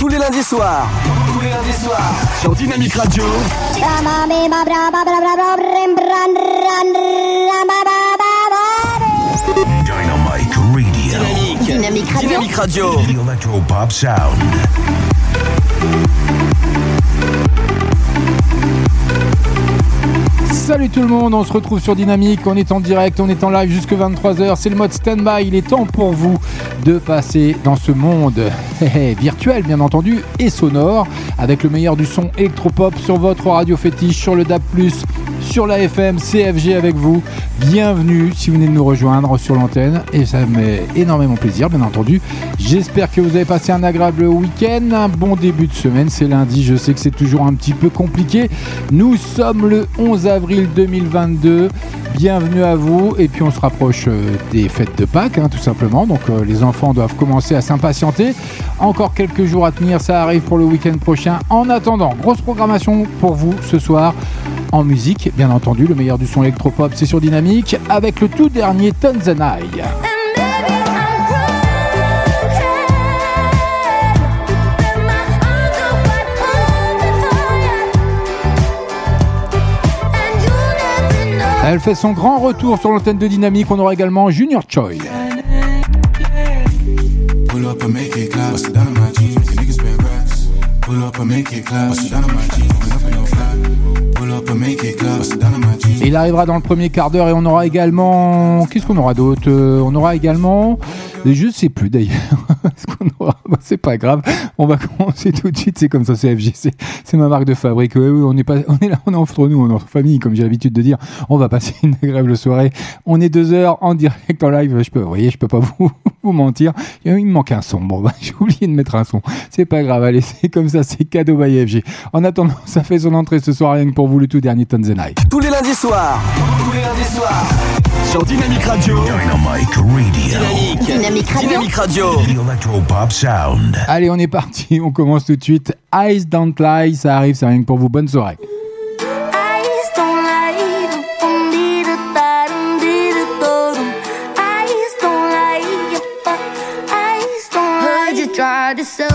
Tous les lundis soirs. Tous les lundis soirs. Sur Dynamique Radio. Dynamic Radio. Dynamique Radio. Dynamique Radio. The Electro Pop Sound. Salut tout le monde, on se retrouve sur Dynamique, on est en direct, on est en live jusque 23h, c'est le mode stand-by, il est temps pour vous de passer dans ce monde virtuel bien entendu et sonore avec le meilleur du son électropop sur votre radio fétiche, sur le DAB+, sur la FM, CFG avec vous. Bienvenue si vous venez de nous rejoindre sur l'antenne et ça me fait énormément plaisir bien entendu. J'espère que vous avez passé un agréable week-end, un bon début de semaine, c'est lundi, je sais que c'est toujours un petit peu compliqué. Nous sommes le 11 avril 2022. Bienvenue à vous et puis on se rapproche euh, des fêtes de Pâques hein, tout simplement. Donc euh, les enfants doivent commencer à s'impatienter. Encore quelques jours à tenir, ça arrive pour le week-end prochain. En attendant, grosse programmation pour vous ce soir en musique, bien entendu. Le meilleur du son électropop, c'est sur Dynamique avec le tout dernier Tanzanai. Elle fait son grand retour sur l'antenne de Dynamique. On aura également Junior Choi. Il arrivera dans le premier quart d'heure et on aura également. Qu'est-ce qu'on aura d'autre? Euh, On aura également. Je sais plus d'ailleurs. Ce qu'on aura. Bah, c'est pas grave. On va commencer tout de suite. C'est comme ça, c'est FGC. C'est ma marque de fabrique. On est. On est là. On est entre nous. On est entre famille, comme j'ai l'habitude de dire. On va passer une agréable soirée. On est deux heures en direct en live. Je peux. Vous voyez, je peux pas vous, mentir. Il me manque un son. Bon, bah, j'ai oublié de mettre un son. C'est pas grave. Allez, c'est comme ça. C'est cadeau by FG. En attendant, ça fait son entrée ce soir. Rien que pour vous, le tout dernier Tanzanite. Tous les lundis soirs. Tous les lundis soirs. Sur Dynamique Radio. Dynamic Radio. Dynamique. Dynamique Radio. Radio. The Electro Pop Sound. Allez, on est parti. On commence tout de suite. Eyes Don't Lie. Ça arrive. C'est rien que pour vous. Bonne soirée. Eyes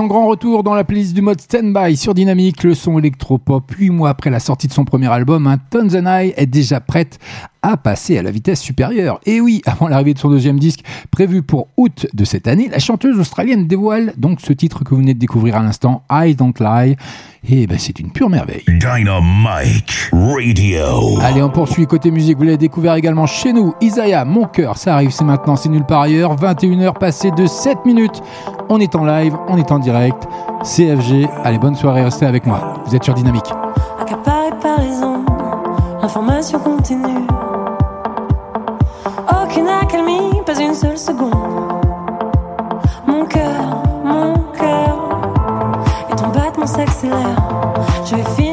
son grand retour dans la playlist du mode Standby sur Dynamique, le son électropop. Huit mois après la sortie de son premier album, un Tons and I est déjà prête à passer à la vitesse supérieure. Et oui, avant l'arrivée de son deuxième disque, prévu pour août de cette année, la chanteuse australienne dévoile donc ce titre que vous venez de découvrir à l'instant, I Don't Lie. Et ben c'est une pure merveille. Dynamite Radio. Allez, on poursuit côté musique. Vous l'avez découvert également chez nous. Isaiah, mon cœur, ça arrive, c'est maintenant, c'est nulle part ailleurs. 21h passées de 7 minutes. On est en live, on est en direct. CFG. Allez, bonne soirée, restez avec moi. Vous êtes sur Dynamique. accaparé par les ondes, l'information continue. Aucune accalmie, pas une seule seconde. Je vais finir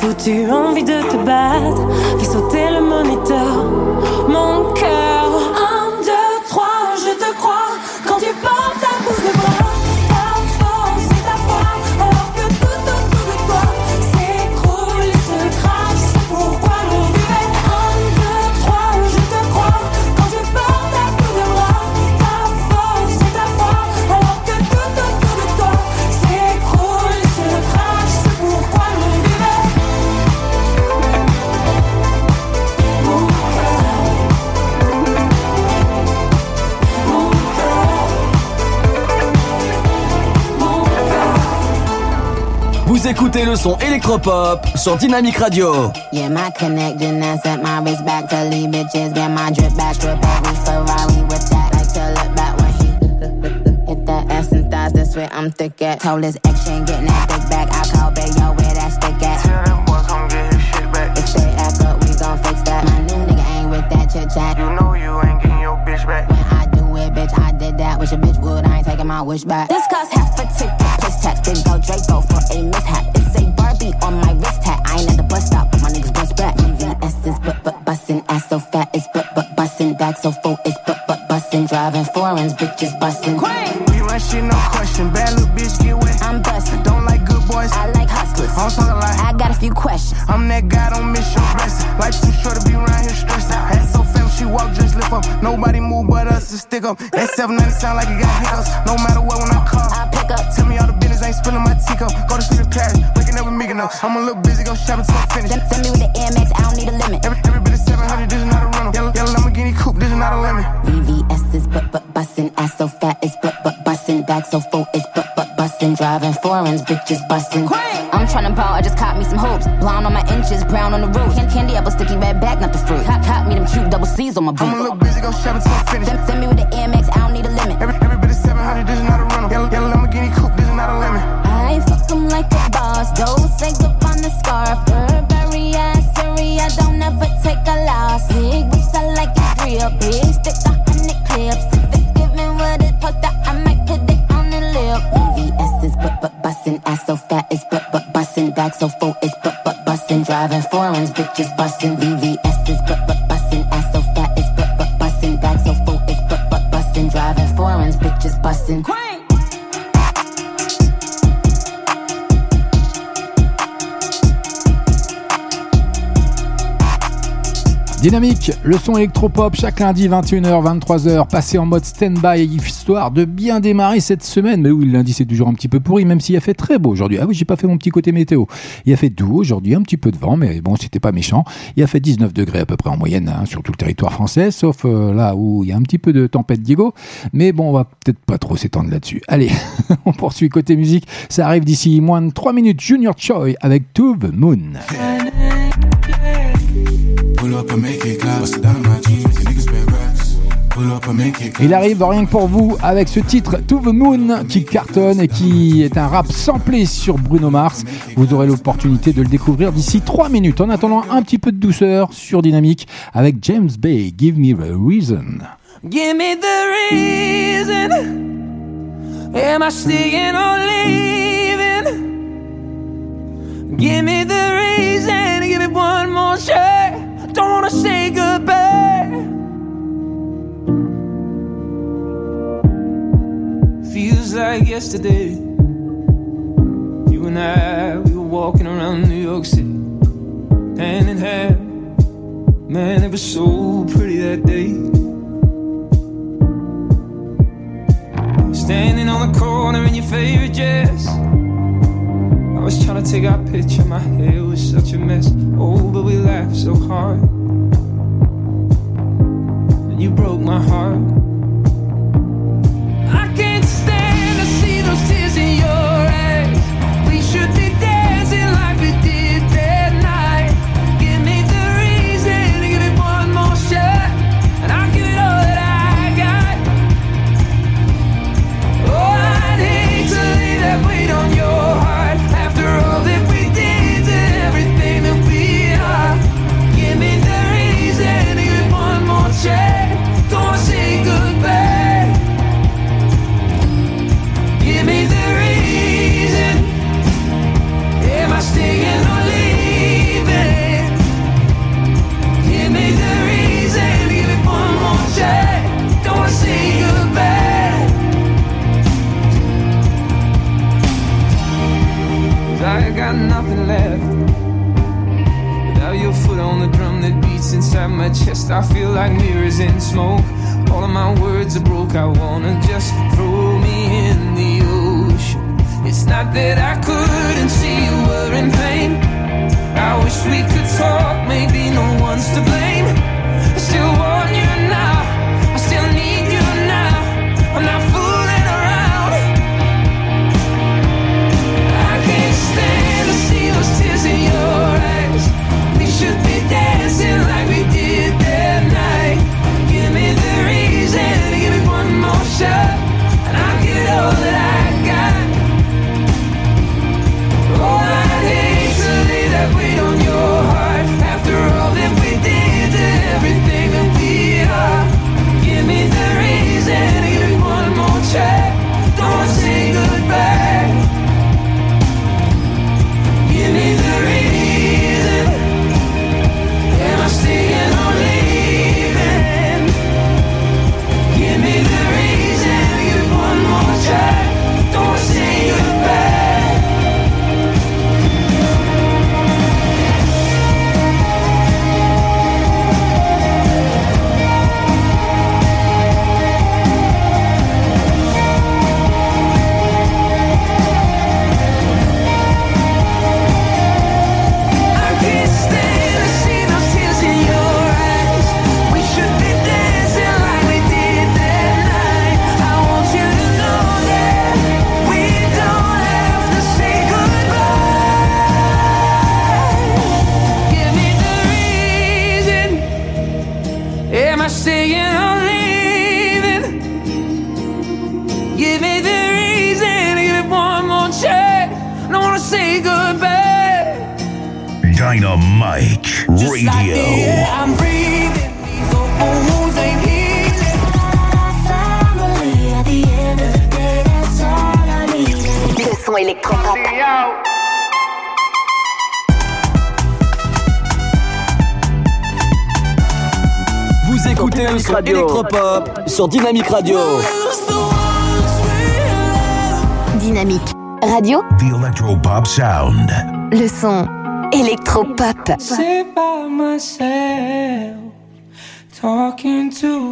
Cette le son électropop sur Dynamique Radio. Yeah, my connection and set my wrist back to leave bitches. Get my drip back, drip back with Ferrari with that. Like to look back when he hit that ass and thighs. That's where I'm thick at. Told his ain't getting that dick back. I call babe, yo, where that stick at? Tell that boy come get his shit back. If they act up, we gon' fix that. My new nigga ain't with that chit chat. You know you ain't getting your bitch back. When I do it, bitch, I did that. Wish a bitch would, I ain't taking my wish back. This cost half a ticket, plus tax. Big go Draco for a mishap. A on my wrist hat. I ain't at the bus stop, my niggas bust back. VVS is but but bustin', ass so fat it's but but bustin', back so full it's but but bustin', driving foreigns, bitches bustin'. We run shit, no question. Bad little bitch, get wet. I'm bustin', Don't like good boys. I like hustlers. I'm talking like I got a few questions. I'm that guy, don't miss your blessing. Life's too short to be around here stressed out. Ass so fat, she walk, just lift up. Nobody move but us to stick up. That 790 sound like it got hiccups. No matter what, when I call, I pick up. tell me all the business, ain't spilling my teacup. Go to sleep in Paris, I'm a little busy, go shopping till I'm finished. Send, send me with the Amex, I don't need a limit. Every, every bit of 700, this is not a rental. Yellow, yellow Lamborghini coupe, this is not a lemon. VVS is but but bustin', ass so fat it's but but bustin', back so full it's but but bustin', driving foreigns, bitches bustin'. I'm tryna ball, I just caught me some hoops. Blonde on my inches, brown on the roof. Can- Candy apple, sticky red back, not the fruit. Cop, cop me them cute double C's on my I'm a little busy, go shopping till I'm finished. Send, send me with the Amex, I don't need a limit. Every, every bit is Driving foreigns, bitches bustin'. VVS Dynamique, le son électropop chaque lundi 21h, 23h, passé en mode stand-by, histoire de bien démarrer cette semaine. Mais oui, le lundi c'est toujours un petit peu pourri, même s'il a fait très beau aujourd'hui. Ah oui, j'ai pas fait mon petit côté météo. Il a fait doux aujourd'hui, un petit peu de vent, mais bon, c'était pas méchant. Il a fait 19 degrés à peu près en moyenne hein, sur tout le territoire français, sauf euh, là où il y a un petit peu de tempête Diego. Mais bon, on va peut-être pas trop s'étendre là-dessus. Allez, on poursuit côté musique. Ça arrive d'ici moins de 3 minutes. Junior Choi avec To the Moon. Pull up and make it clap. Bust it down in my jeans. Making niggas spend racks. Pull up and make it clap. Il arrive rien que pour vous avec ce titre To the Moon qui cartonne et qui est un rap samplé sur Bruno Mars. Vous aurez l'opportunité de le découvrir d'ici 3 minutes. En attendant un petit peu de douceur sur Dynamique avec James Bay. Give me the reason. Give me the reason. Am I staying or leaving? Give me the reason. Give it one more try. Don't wanna say goodbye. Feels like yesterday. You and I, we were walking around New York City, hand in hand. Man, it was so pretty that day. Standing on the corner in your favorite dress. I was trying to take our picture, my hair was such a mess. Oh, but we laughed so hard. And you broke my heart. I can't inside my chest, I feel like mirrors in smoke. All of my words are broke. I wanna just throw me in the ocean. It's not that I couldn't see you were in pain. I wish we could talk, maybe no one's to blame. I still want you now. I still need you now. I'm not fooling around. I can't stand to see those tears in your eyes. We should be dancing like sur Dynamique Radio. Dynamique Radio, The Electropop Sound. le son électropop. Sit by myself, talking to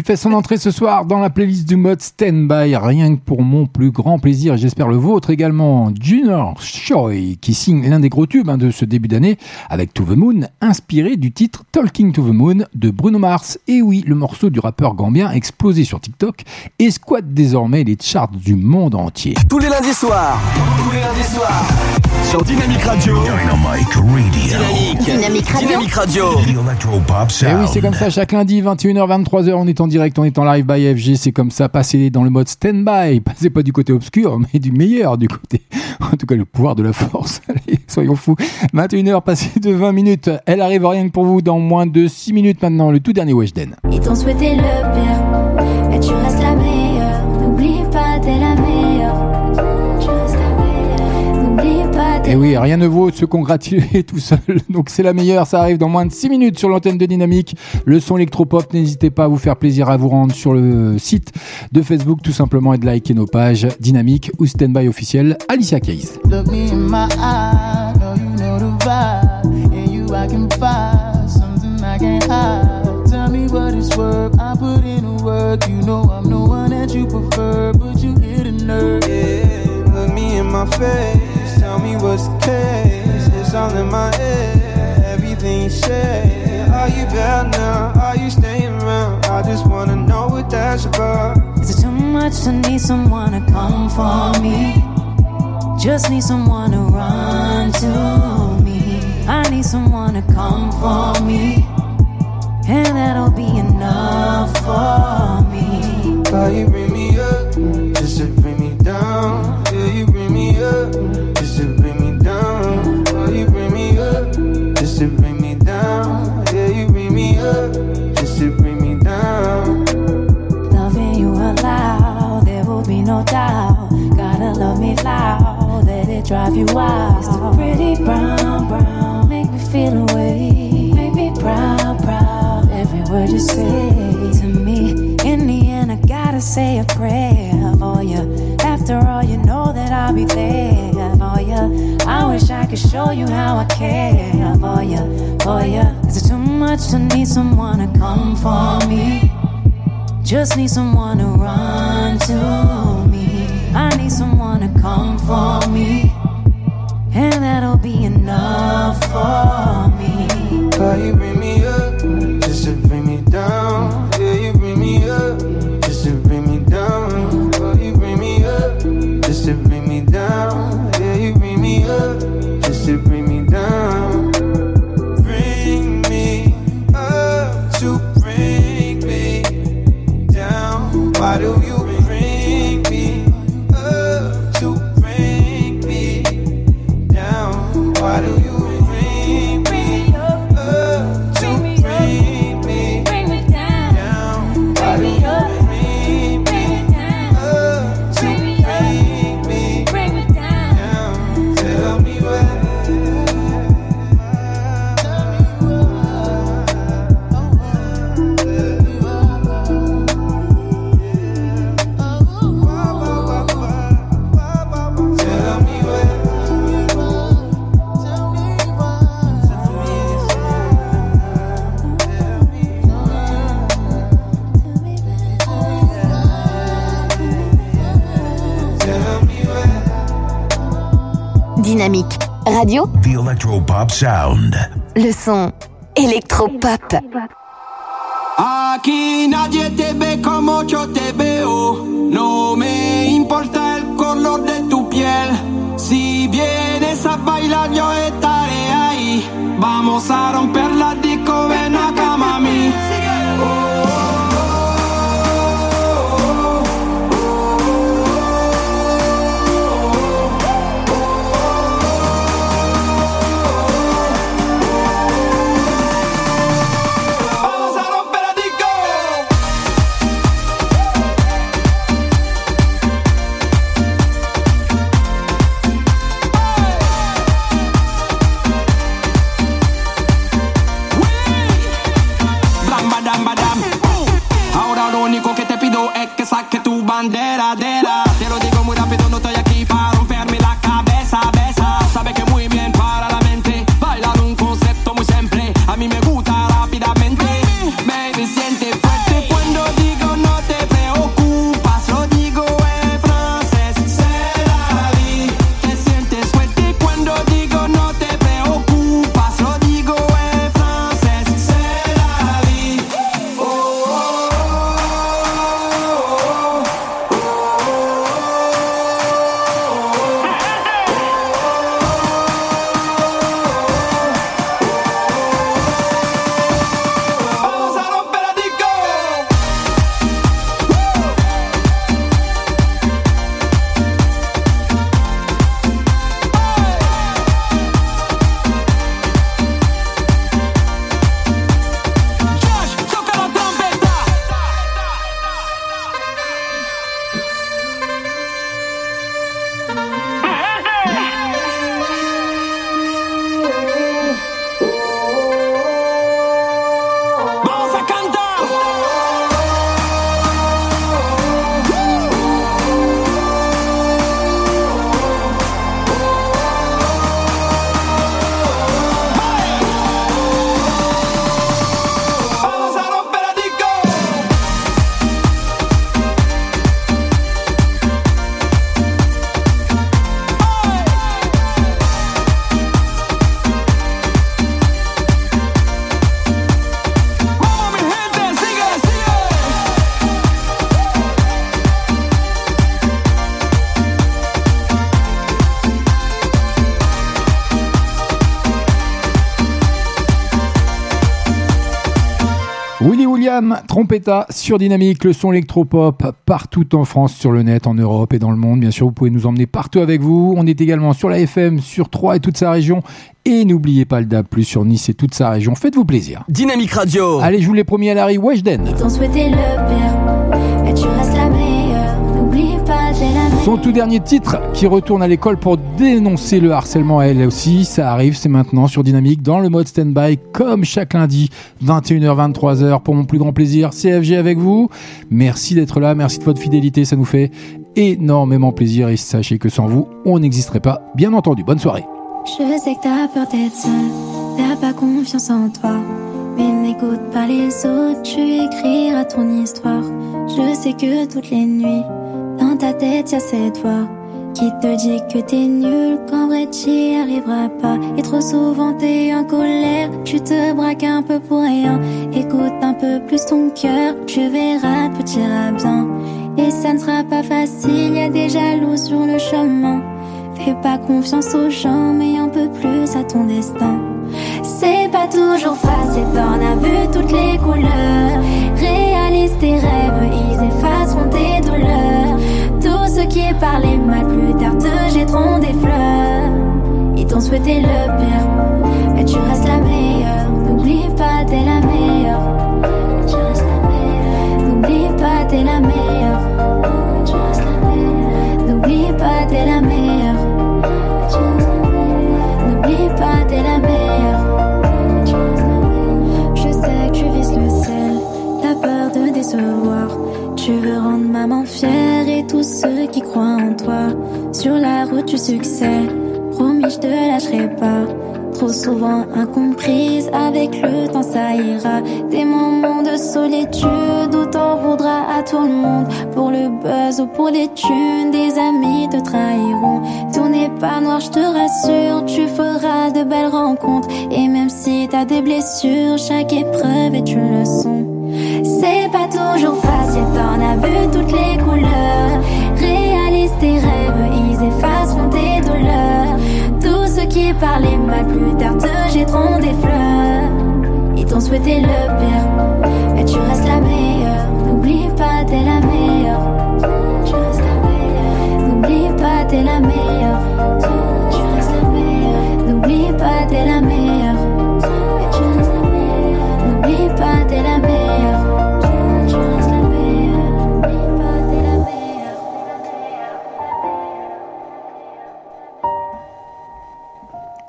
il fait son entrée ce soir dans la playlist du mode Standby, rien que pour mon plus grand plaisir, et j'espère le vôtre également. Junior Choi, qui signe l'un des gros tubes hein, de ce début d'année avec To The Moon, inspiré du titre Talking To The Moon de Bruno Mars. Et oui, le morceau du rappeur gambien a explosé sur TikTok et squatte désormais les charts du monde entier. Tous les lundis soirs Tous les lundis soirs. sur Dynamique Radio. Dynamite Radio. Dynamique Radio. The Dynamique Radio. Electropop Et Sound. oui, c'est comme ça, chaque lundi, 21h, 23h, on est en direct, on est en live by FG, c'est comme ça, passez dans le mode stand-by, passez pas du côté obscur, mais du meilleur, du côté, en tout cas, le pouvoir de la force, allez, soyons fous. 21h, passé de 20 minutes, elle arrive rien que pour vous dans moins de 6 minutes maintenant, le tout dernier Weshden. T'ont souhaité le mais tu restes la. Et oui, rien ne vaut de se congratuler tout seul, donc c'est la meilleure, ça arrive dans moins de 6 minutes sur l'antenne de Dynamique, le son électropop, n'hésitez pas à vous faire plaisir à vous rendre sur le site de Facebook tout simplement et de liker nos pages Dynamique ou Standby officiel, Alicia Keys. My face. What's the case. It's all in my head. Everything you say. Are you bad now? Are you staying around? I just wanna know what that's about. Is it too much to need someone to come for me? Just need someone to run to me. I need someone to come for me. And that'll be enough for me. Why you bring me up just to bring me down? no doubt. Gotta love me loud, let it drive you wild. It's the pretty brown, brown, make me feel away. Make me proud, proud, every word you say to me. In the end, I gotta say a prayer for you. After all, you know that I'll be there for you. I wish I could show you how I care for you, for you. Is it too much to need someone to come for me? Just need someone to run to me. I need someone to come for me. And that'll be enough for me. How you Why do you Electropop Sound. le son électropop. Aquí nadie te ve como yo te veo. No me importa el color de tu piel. Si vienes a bailar, yo estaré ahí. Vamos a romper la disco, ven acá, trompetta sur Dynamique, le son électropop partout en France, sur le net, en Europe et dans le monde. Bien sûr, vous pouvez nous emmener partout avec vous. On est également sur la FM, sur Troyes et toute sa région. Et n'oubliez pas le DAB+, sur Nice et toute sa région. Faites-vous plaisir. Dynamique Radio. Allez, je vous l'ai promis à Larry Weshden. T'en le pire, et tu restes la meilleure. N'oublie pas, Son tout dernier titre qui retourne à l'école pour dénoncer le harcèlement à elle aussi, ça arrive, c'est maintenant sur Dynamique dans le mode stand-by comme chaque lundi 21h 23h pour mon plus grand plaisir CFG avec vous. Merci d'être là, merci de votre fidélité, ça nous fait énormément plaisir et sachez que sans vous, on n'existerait pas. Bien entendu, bonne soirée. Je sais que t'as peur d'être t'as pas confiance en toi. Mais n'écoute pas les autres, tu écriras ton histoire. Je sais que toutes les nuits, dans ta tête, y a cette voix qui te dit que t'es nul, qu'en vrai t'y arriveras pas. Et trop souvent t'es en colère, tu te braques un peu pour rien. Écoute un peu plus ton cœur, tu verras, tout ira bien. Et ça ne sera pas facile, y a des jaloux sur le chemin. Fais pas confiance aux gens, mais un peu plus à ton destin. C'est pas toujours facile, t'en as vu toutes les couleurs. Réalise tes rêves, ils effaceront tes douleurs. Ceux qui parlaient mal plus tard te jetteront des fleurs. Ils t'ont souhaité le pire, mais tu restes la meilleure. N'oublie pas, t'es la meilleure. N'oublie pas, t'es la meilleure. N'oublie pas, t'es la meilleure. N'oublie pas, t'es la meilleure. Tu veux rendre maman fière et tous ceux qui croient en toi. Sur la route du succès, promis, je te lâcherai pas. Trop souvent incomprise, avec le temps ça ira. Des moments de solitude où t'en voudras à tout le monde. Pour le buzz ou pour les thunes, des amis te trahiront. Tout n'est pas noir, je te rassure, tu feras de belles rencontres. Et même si t'as des blessures, chaque épreuve est une leçon. C'est pas toujours facile, t'en as vu toutes les couleurs. Réalise tes rêves, ils effaceront tes douleurs. Tous ceux qui parlaient mal plus tard te jetteront des fleurs. Ils t'ont souhaité le pire, mais tu restes la meilleure. N'oublie pas, t'es la meilleure. Tu restes la meilleure. N'oublie pas, t'es la meilleure. Tu restes la meilleure. N'oublie pas, t'es la meilleure. N'oublie pas, t'es la meilleure.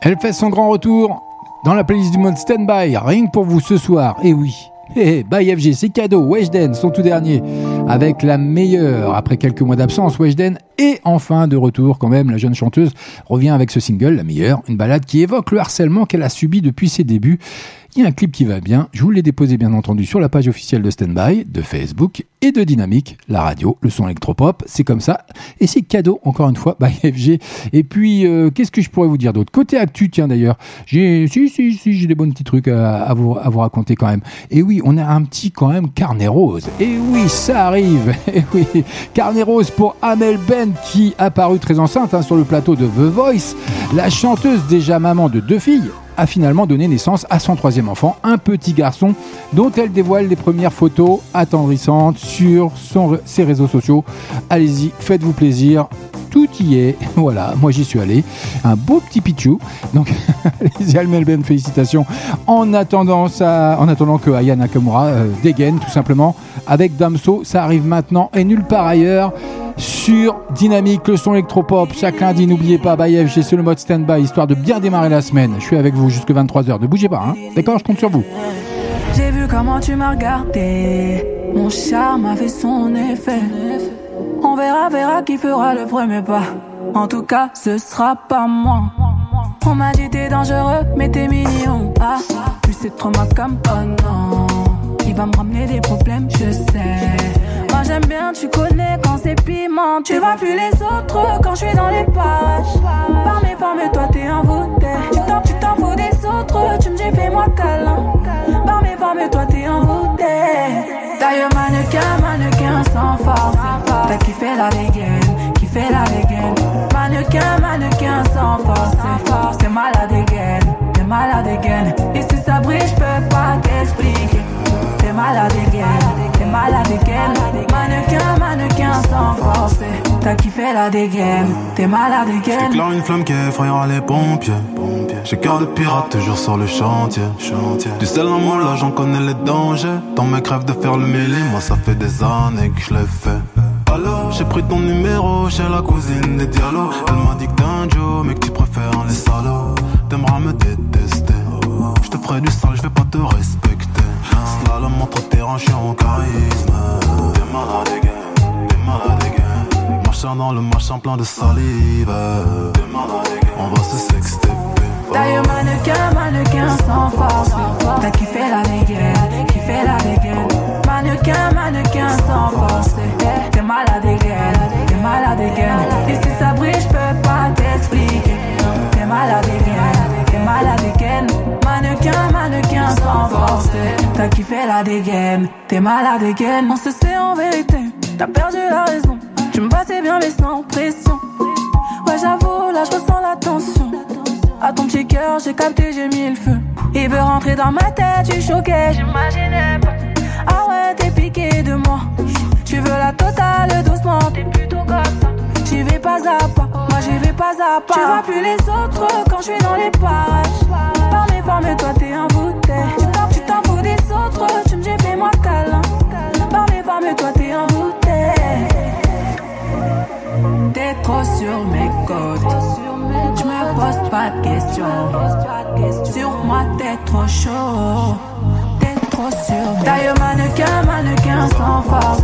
Elle fait son grand retour dans la playlist du mode Standby, rien que pour vous ce soir. Et oui, hé, hé, by FG, c'est cadeau. Weshden, son tout dernier, avec la meilleure. Après quelques mois d'absence, Weshden est enfin de retour quand même. La jeune chanteuse revient avec ce single, la meilleure, une balade qui évoque le harcèlement qu'elle a subi depuis ses débuts. Il y a un clip qui va bien. Je vous l'ai déposé bien entendu sur la page officielle de Standby, de Facebook et de Dynamique, la radio, le son électropop. C'est comme ça. Et c'est cadeau, encore une fois, by FG. Et puis, euh, qu'est-ce que je pourrais vous dire d'autre? Côté actu, tiens d'ailleurs, j'ai, si, si, si, j'ai des bons petits trucs à, vous, raconter quand même. Et oui, on a un petit quand même carnet rose. Et oui, ça arrive. Et oui, carnet rose pour Amel Ben qui a paru très enceinte hein, sur le plateau de The Voice. La chanteuse déjà maman de deux filles a finalement donné naissance à son troisième enfant, un petit garçon dont elle dévoile les premières photos attendrissantes sur son- ses réseaux sociaux. Allez-y, faites-vous plaisir. Tout y est. Voilà, moi j'y suis allé. Un beau petit pichou. Donc, allez-y, Almel Ben, félicitations. En attendant, ça, en attendant que Aya Nakamura euh, dégaine, tout simplement, avec Damso, ça arrive maintenant et nulle part ailleurs sur Dynamique, le son électropop. Chaque lundi, n'oubliez pas, by FG, c'est le mode stand-by, histoire de bien démarrer la semaine. Je suis avec vous jusque 23h. Ne bougez pas, hein. D'accord Je compte sur vous. J'ai vu comment tu m'as regardé. Mon charme a fait son effet. On verra, verra qui fera le premier pas. En tout cas, ce sera pas moi. On m'a dit t'es dangereux, mais t'es mignon. Ah, plus c'est trop ma cam. Oh va me ramener des problèmes, je sais. J'aime bien, tu connais quand c'est piment. Tu vois plus les autres quand je suis dans les pages. Par mes formes, toi t'es envoûté. Tu t'en, tu t'en fous des autres, tu me dis fais-moi câlin. Par mes formes, toi t'es envoûté. Taille mannequin, mannequin sans force. T'as kiffé la dégaine, kiffé la dégaine. Mannequin, mannequin sans force. T'es malade again, t'es malade again. Et si ça brille, je peux pas t'expliquer. T'es malade again, t'es malade again. Mannequin, mannequin sans force. T'as kiffé la dégaine, t'es malade again. J'éclaire une flamme qui effrayera les pompiers. J'ai cœur de pirate toujours sur le chantier. Du sel en moi là j'en connais les dangers. Tant mes crèves de faire le mêlé, moi ça fait des années que je l'ai fait. J'ai pris ton numéro chez la cousine des Diallo. Elle m'a dit que t'es un Joe, mais que tu préfères les salauds. T'aimeras me détester. Je te ferai du sale, je vais pas te respecter. Entre terrain, je suis en charisme. T'es malade, again, t'es malade. Marchant dans le machin plein de salive. T'es malade. On va se sexter. D'ailleurs, mannequin, mannequin sans force. T'as kiffé la dégaine, kiffé la dégaine. Mannequin, mannequin sans force. T'es malade dégaine, t'es malade. Et si ça brille, j'peux pas t'expliquer. T'es malade t'es dégaine. Mannequin, mannequin sans force. T'as kiffé la dégaine, t'es malade dégaine. On se sait en vérité, t'as perdu la raison. Tu me passais bien, mais sans pression. Ouais, j'avoue, là, je ressens la tension. À ton petit cœur, j'ai capté, j'ai mis le feu. Il veut rentrer dans ma tête, suis choqué, j'imaginais pas. Ah ouais, t'es piqué de moi. Tu veux la totale doucement, t'es plutôt comme ça. J'y vais pas à pas, moi j'y vais pas à pas. Tu vois plus les autres quand je suis dans les parages. Par mes formes, toi t'es un bouteille. Tu t'en, tu t'en fous des autres, tu me dis fais-moi câlin. Par mes formes, toi t'es un bouteille. T'es trop sur mes côtes. Je me pose pas de questions. Sur moi, t'es trop chaud. T'es trop sur D'ailleurs, mannequin, mannequin sans force.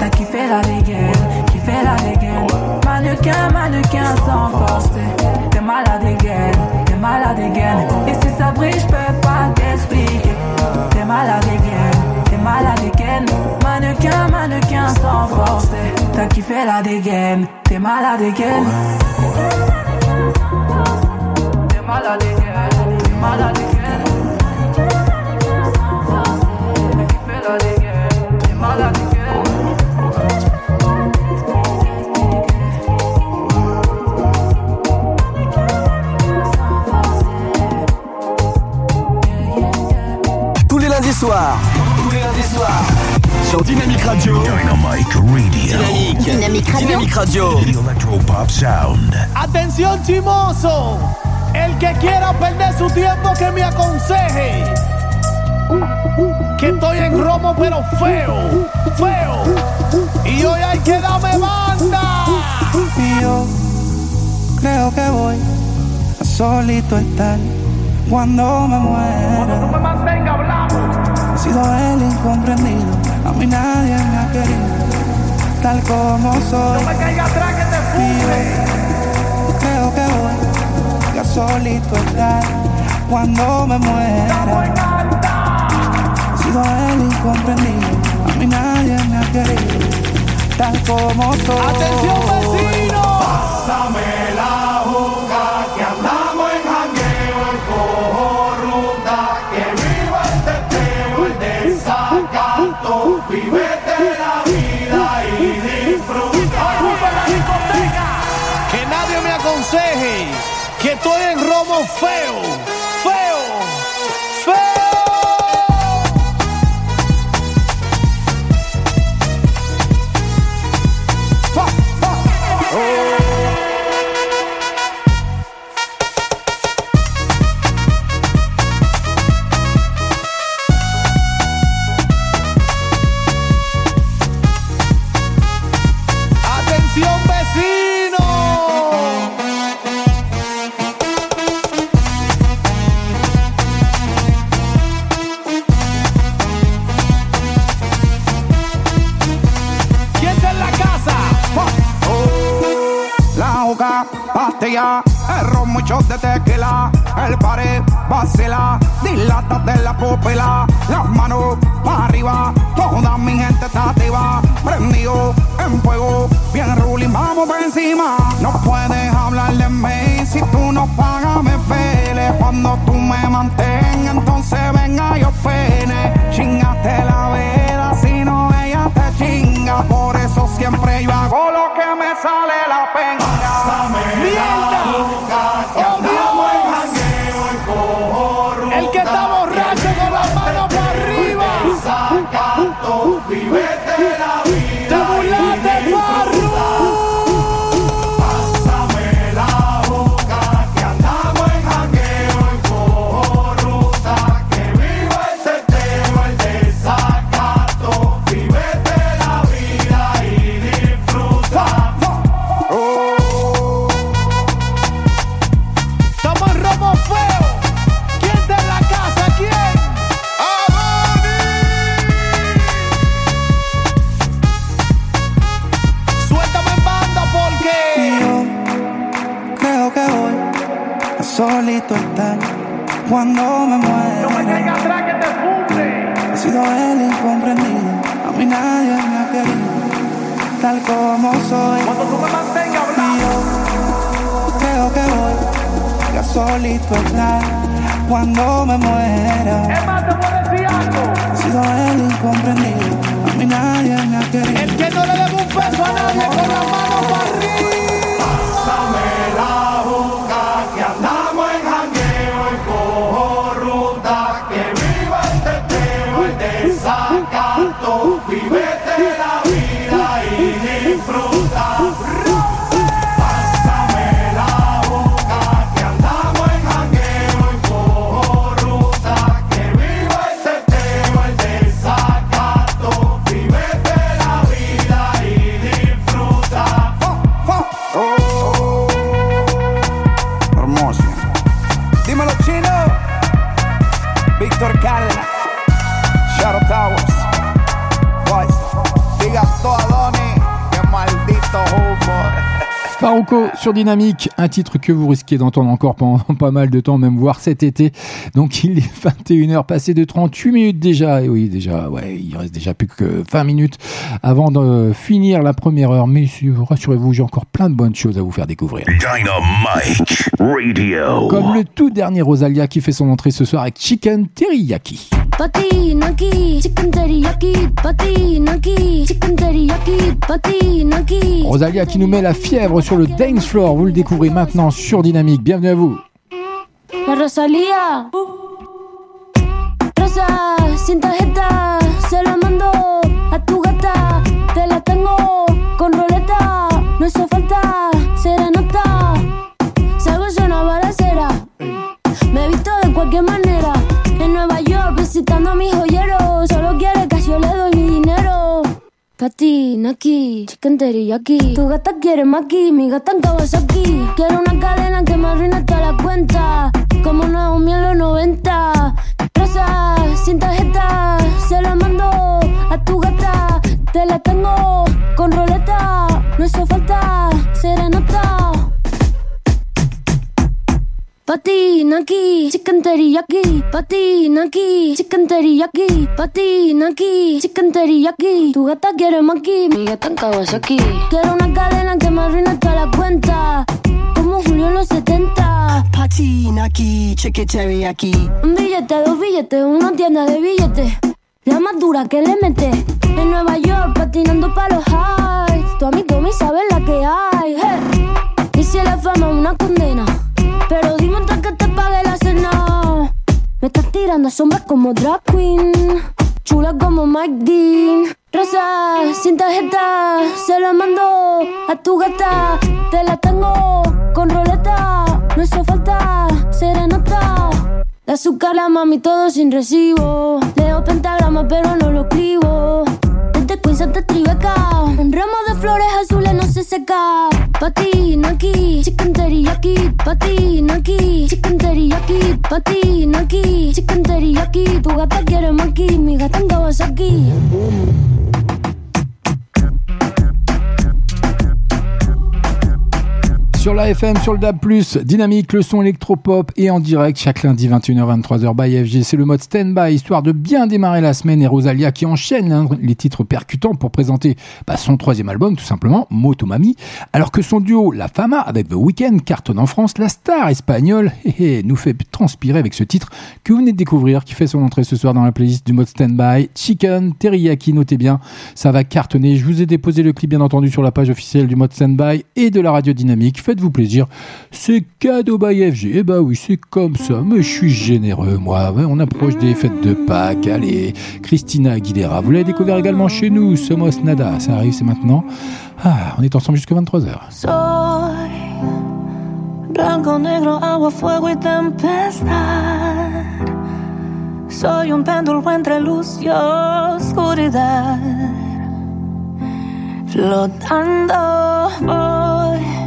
T'as kiffé la dégaine, kiffé la dégaine. Mannequin, mannequin sans force. T'es malade dégaine, t'es malade dégaine. Et si ça brille, j'peux pas t'expliquer. T'es malade dégaine, t'es malade dégaine. Mannequin, mannequin sans force. T'as kiffé la dégaine, t'es malade dégaine. T'es malade dégaine, t'es malade dégaine. T'as kiffé la dégaine, Tous les lundis soirs. Sur Dynamic Radio. Dynamic Radio. Dynamic Radio. Dynamic Radio. The Electropop Sound. Atención chimoso, el que quiera perder su tiempo que me aconseje. Que estoy en romo pero feo, feo. Y hoy hay que darme banda. Y yo creo que voy a solito estar cuando me muera. He sido el incomprendido, a mí nadie me ha querido, tal como soy. Y yo creo que voy a solito estar cuando me muera. He sido el incomprendido, a mí nadie me ha querido, tal como soy. Atención vecino. Pásame la juca que andamos estoy en romo feo, pastilla, el ron, mucho de tequila, el pared, vacila, dilata de la pupila, las manos para arriba, toda mi gente está activa, prendido en fuego, bien ruling, vamos por encima, no puedes hablar de mí, si tú no pagas me pele, cuando tú me mantengas, entonces venga yo pene, chingate la vela, si no ella te chinga, por eso siempre yo hago lo que me sale Sur Dynamique, un titre que vous risquez d'entendre encore pendant pas mal de temps, même voire cet été. Donc il est 21h, passé de 38 minutes déjà. Et oui, déjà, ouais, il reste déjà plus que 20 minutes avant de finir la première heure. Mais rassurez-vous, j'ai encore plein de bonnes choses à vous faire découvrir. Dynamite Radio. Comme le tout dernier Rosalia qui fait son entrée ce soir avec Chicken Teriyaki. Patinaki, chicken teriyaki, patinaki, chicken teriyaki, patinaki. Rosalia qui nous met la fièvre sur le dance floor. Vous le découvrez maintenant sur Dynamique. Bienvenue à vous. La Rosalía. Rosa, sin tarjeta, se la mando a tu gata. Te la tengo con roleta, no hizo falta serenata. Salgo es una balacera, me he visto de cualquier manera. En Nueva York visitando a mi joyero, Patinaki, chicken teriyaki. Tu gata quiere maki, mi gata en Kawasaki. Quiero una cadena que me arruine toda la cuenta. Como Naomi en los 90. Rosa, sin tarjeta, se la mando a tu gata. Te la tengo con roleta, no hizo falta serenata. Patinaki, chicken teriyaki, patinaki, chicken teriyaki, patinaki, chicken teriyaki. Tu gata quiere maki, mi gata en Kawasaki. Quiero una cadena que me arruine toda la cuenta, como Julio en los 70. Patinaki, chicken teriyaki. Un billete, dos billetes, una tienda de billetes. La más dura que le mete. En Nueva York, patinando pa' los highs. Tu amigo me sabe la que hay. hey. Y si la fama es una condena. Pero dime antes que te pague la cena. Me estás tirando sombras como drag queen. Chula como Mike Dean. Rosa, sin tarjeta, se la mando a tu gata. Te la tengo con roleta. No hizo falta serenata. De azúcar la mami todo sin recibo. Leo pentagrama pero no lo escribo. Desde Queens hasta Tribeca. Un ramo de flores azules no se seca. Patinaki, chicken teriyaki. Patinaki, chicken teriyaki. Patinaki, chicken teriyaki. Tu gata quiere maki, mi gata en Kawasaki. Sur la FM, sur le DAB+, dynamique, le son électropop et en direct chaque lundi 21h 23h by FG. C'est le mode stand-by, histoire de bien démarrer la semaine et Rosalia qui enchaîne hein, les titres percutants pour présenter bah, son troisième album, tout simplement, Motomami. Alors que son duo La Fama avec The Weeknd cartonne en France, la star espagnole hé, nous fait transpirer avec ce titre que vous venez de découvrir, qui fait son entrée ce soir dans la playlist du mode stand-by. Chicken, Teriyaki, notez bien, ça va cartonner. Je vous ai déposé le clip bien entendu sur la page officielle du mode stand-by et de la radio dynamique. Faites-vous plaisir. C'est cadeau by FG. Eh bah oui, c'est comme ça. Mais je suis généreux, moi. On approche des fêtes de Pâques. Allez, Christina Aguilera. Vous l'avez découvert également chez nous. Somos Nada. Ça arrive, c'est maintenant. Ah, on est ensemble jusqu'à 23h. Soy blanco, negro, agua, fuego y tempestad. Soy un péndulo entre luz y voy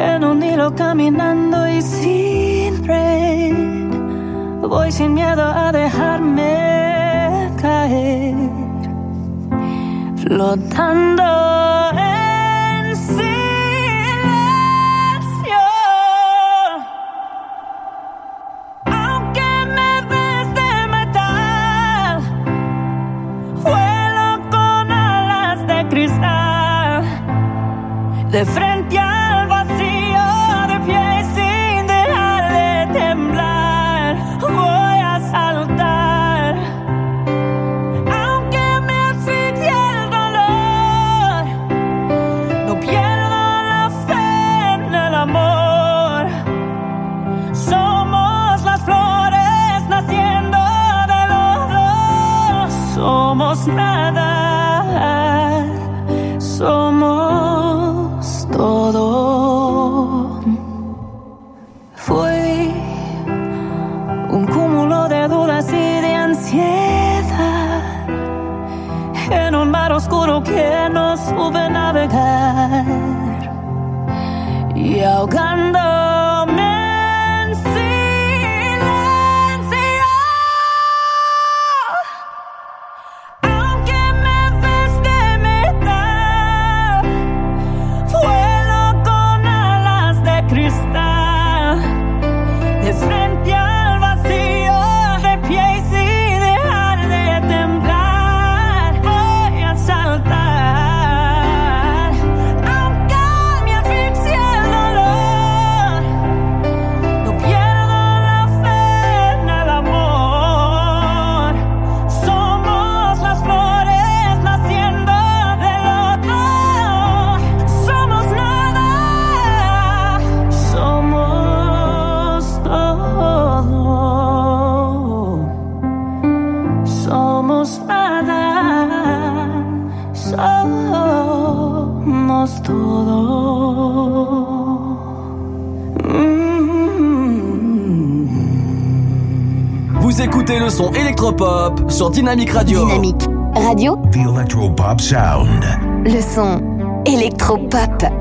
en un hilo caminando y sin. Voy sin miedo a dejarme caer. Flotando en sur Dynamique Radio. Dynamique Radio. The Electropop Sound. Le son Electropop.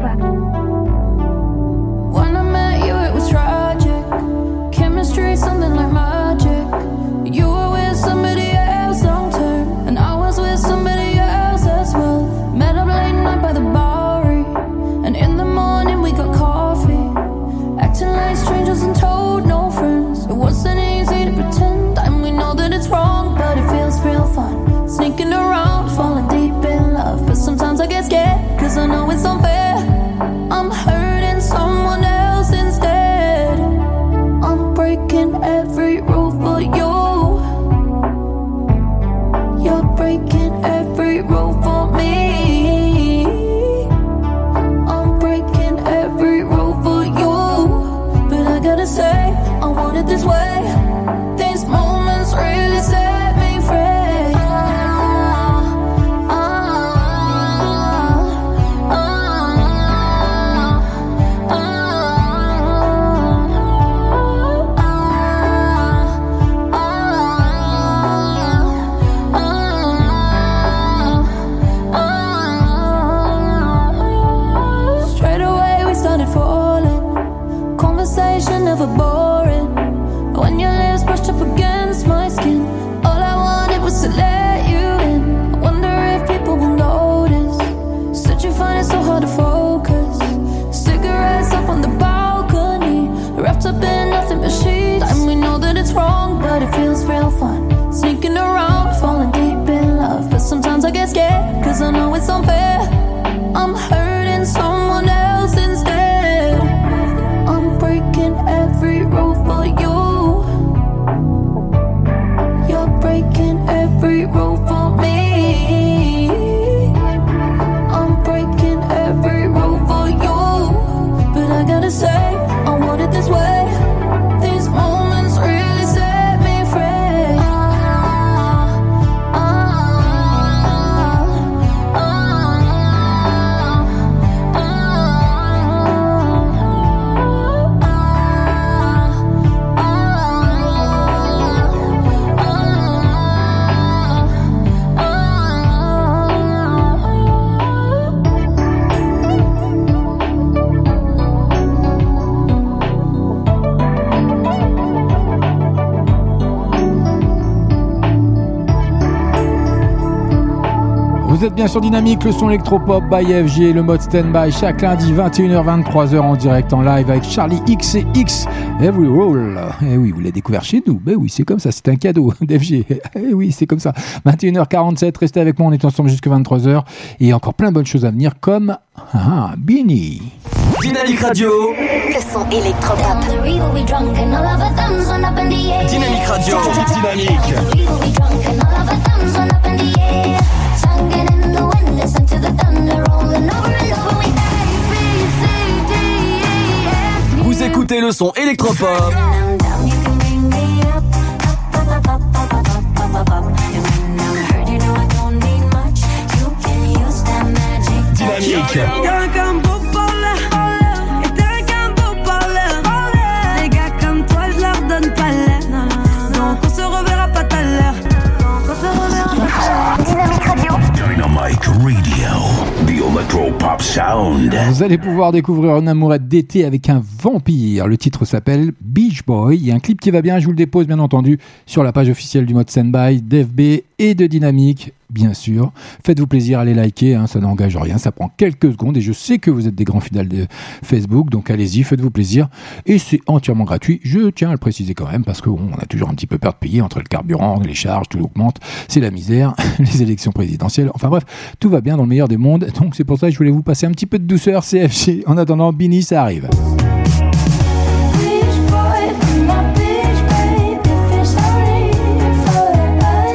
bien sûr Dynamique, le son électropop by FG, le mode standby chaque lundi 21h-23h en direct en live avec Charlie X et X Every Roll. Eh oui, vous l'avez découvert chez nous. Ben oui, c'est comme ça, c'est un cadeau d'FG. Eh oui, c'est comme ça. 21h47, restez avec moi, on est ensemble jusqu'à 23h et encore plein de bonnes choses à venir comme ah, Bini. Dynamique Radio. Le son électropop. Dynamique Radio. Dynamique. Vous écoutez le son électropop. Dynamique. Radio. The Electro Pop Sound. Vous allez pouvoir découvrir une amourette d'été avec un vampire. Le titre s'appelle Beach Boy. Il y a un clip qui va bien, je vous le dépose bien entendu sur la page officielle du mode Standby, d'FB et de Dynamique, bien sûr. Faites-vous plaisir, allez liker, hein, ça n'engage rien, ça prend quelques secondes et je sais que vous êtes des grands fidèles de Facebook, donc allez-y, faites-vous plaisir. Et c'est entièrement gratuit, je tiens à le préciser quand même parce qu'on a toujours un petit peu peur de payer entre le carburant, les charges, tout augmente, c'est la misère, les élections présidentielles, enfin bref, tout va bien dans le meilleur des mondes, donc c'est pour ça que je voulais vous passer un petit peu de douceur CFG. En attendant, Bini, ça arrive.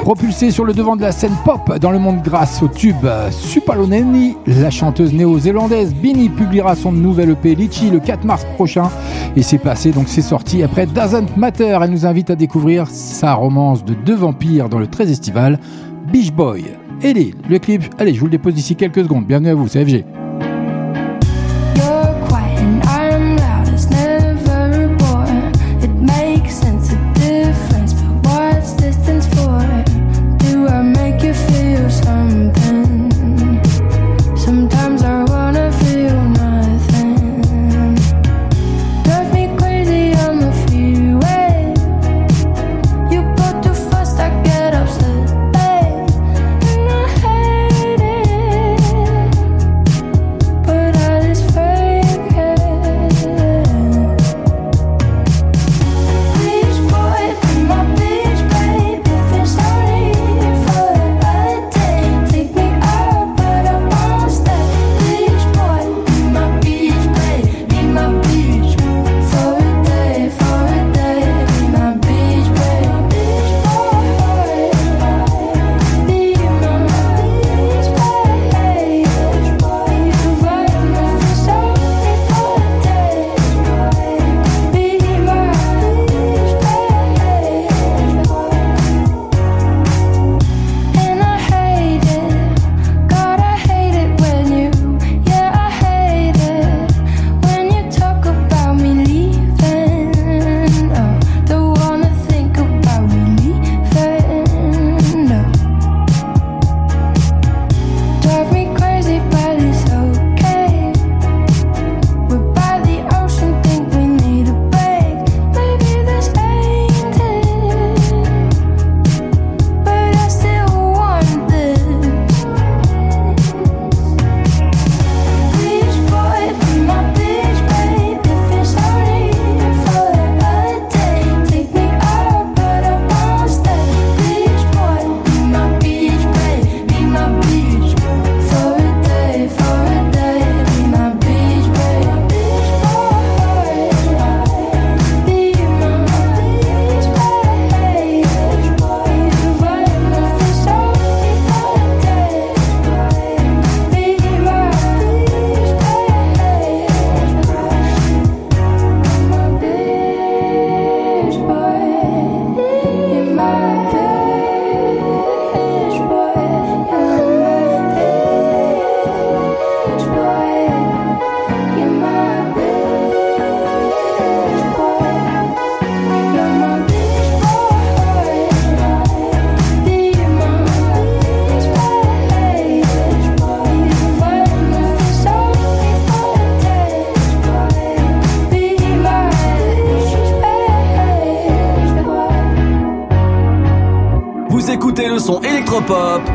Propulsée sur le devant de la scène pop dans le monde grâce au tube Supaloneni, la chanteuse néo-zélandaise Bini publiera son nouvel EP Litchi le 4 mars prochain et c'est passé donc c'est sorti après Doesn't Matter. Elle nous invite à découvrir sa romance de deux vampires dans le très estival Beach Boy. Et le clip, allez, je vous le dépose d'ici quelques secondes. Bienvenue à vous, c'est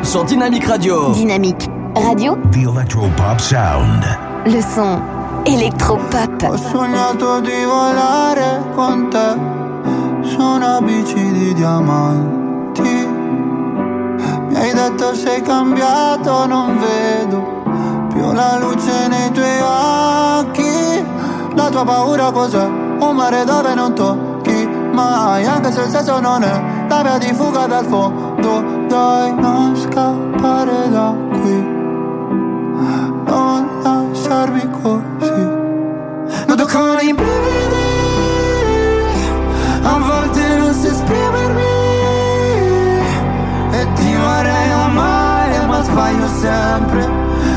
sur Dynamique Radio. Dynamique Radio. The Electro Pop Sound. Le son électropop. Ho sognato di volare con te su una bici di diamanti. Mi hai detto sei cambiato, non vedo più la luce nei tuoi occhi. La tua paura cos'è? Un mare dove non tocchi mai, anche se il senso non è la via di fuga dal fondo potrai non scappare da qui. Non lasciarmi così. Non tocco i brividi A volte non si esprimermi. E ti vorrei amare ma sbaglio sempre.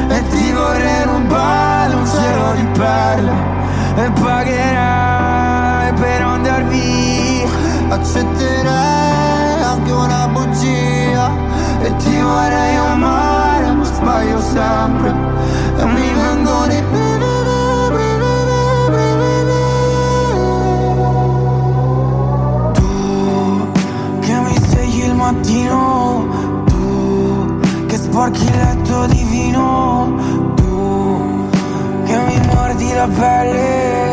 E ti vorrei rubare un cielo di perle. E pagherai per andar via. Accetterai vorrei amare ma sbaglio sempre. E mi vengono i Tu che mi svegli il mattino Tu che sporchi il letto di vino Tu che mi mordi la pelle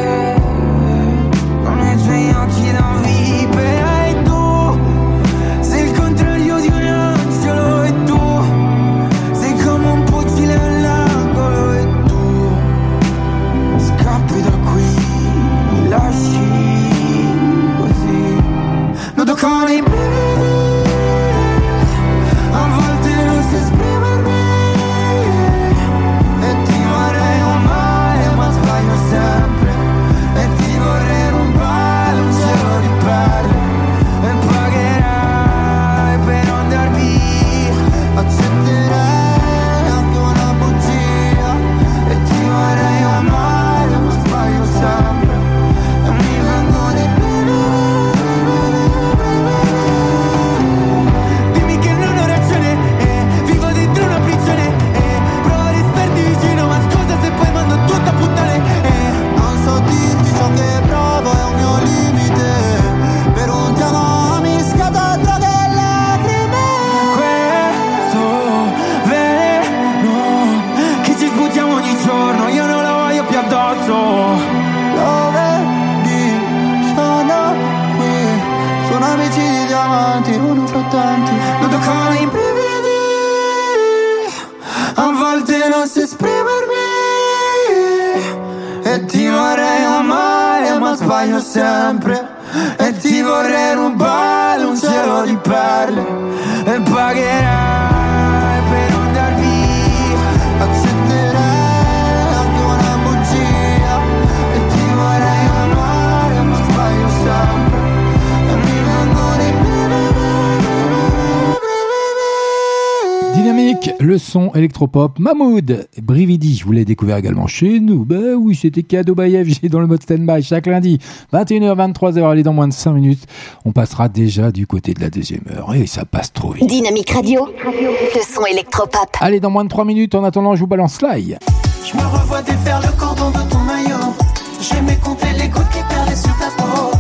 sempre. E ti vorrei rubare un cielo di perle. E pagherai le son électropop, Mahmoud, Brividi, je vous l'ai découvert également chez nous. Bah oui, c'était cadeau by FG dans le mode stand-by chaque lundi, 21h, 23h, allez dans moins de 5 minutes. On passera déjà du côté de la deuxième heure et ça passe trop vite. Dynamique Radio, le son électropop. Allez, dans moins de 3 minutes, en attendant, je vous balance Sly. Je me revois défaire le cordon de ton maillot. J'aimais compter les gouttes qui perlaient sur ta peau.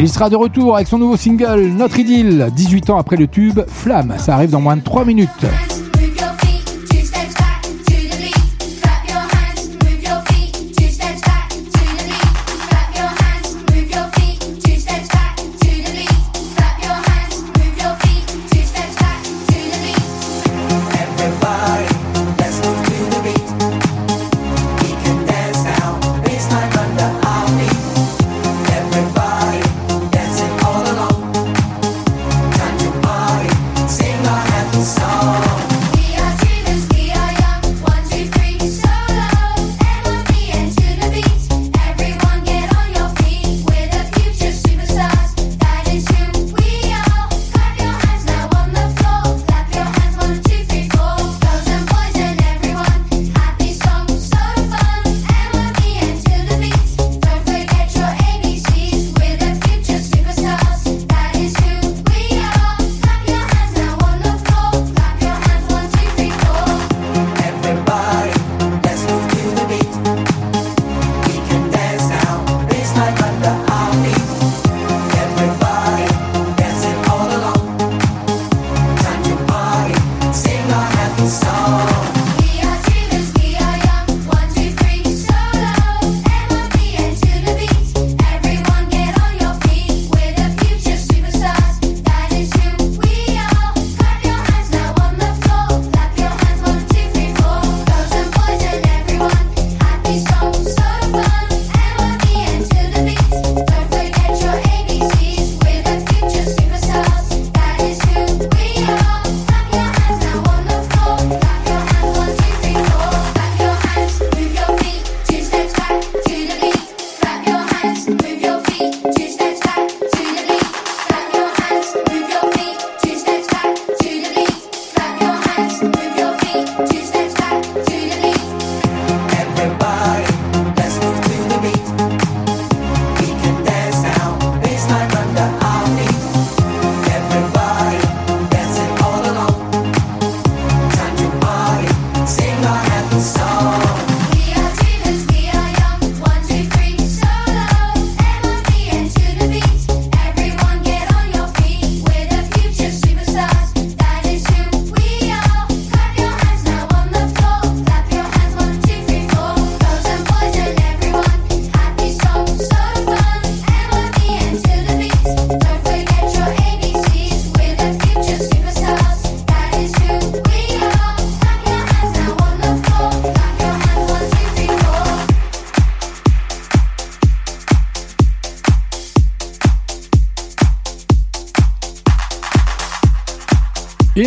Il sera de retour avec son nouveau single, Notre Idylle, 18 ans après le tube Flamme. Ça arrive dans moins de 3 minutes.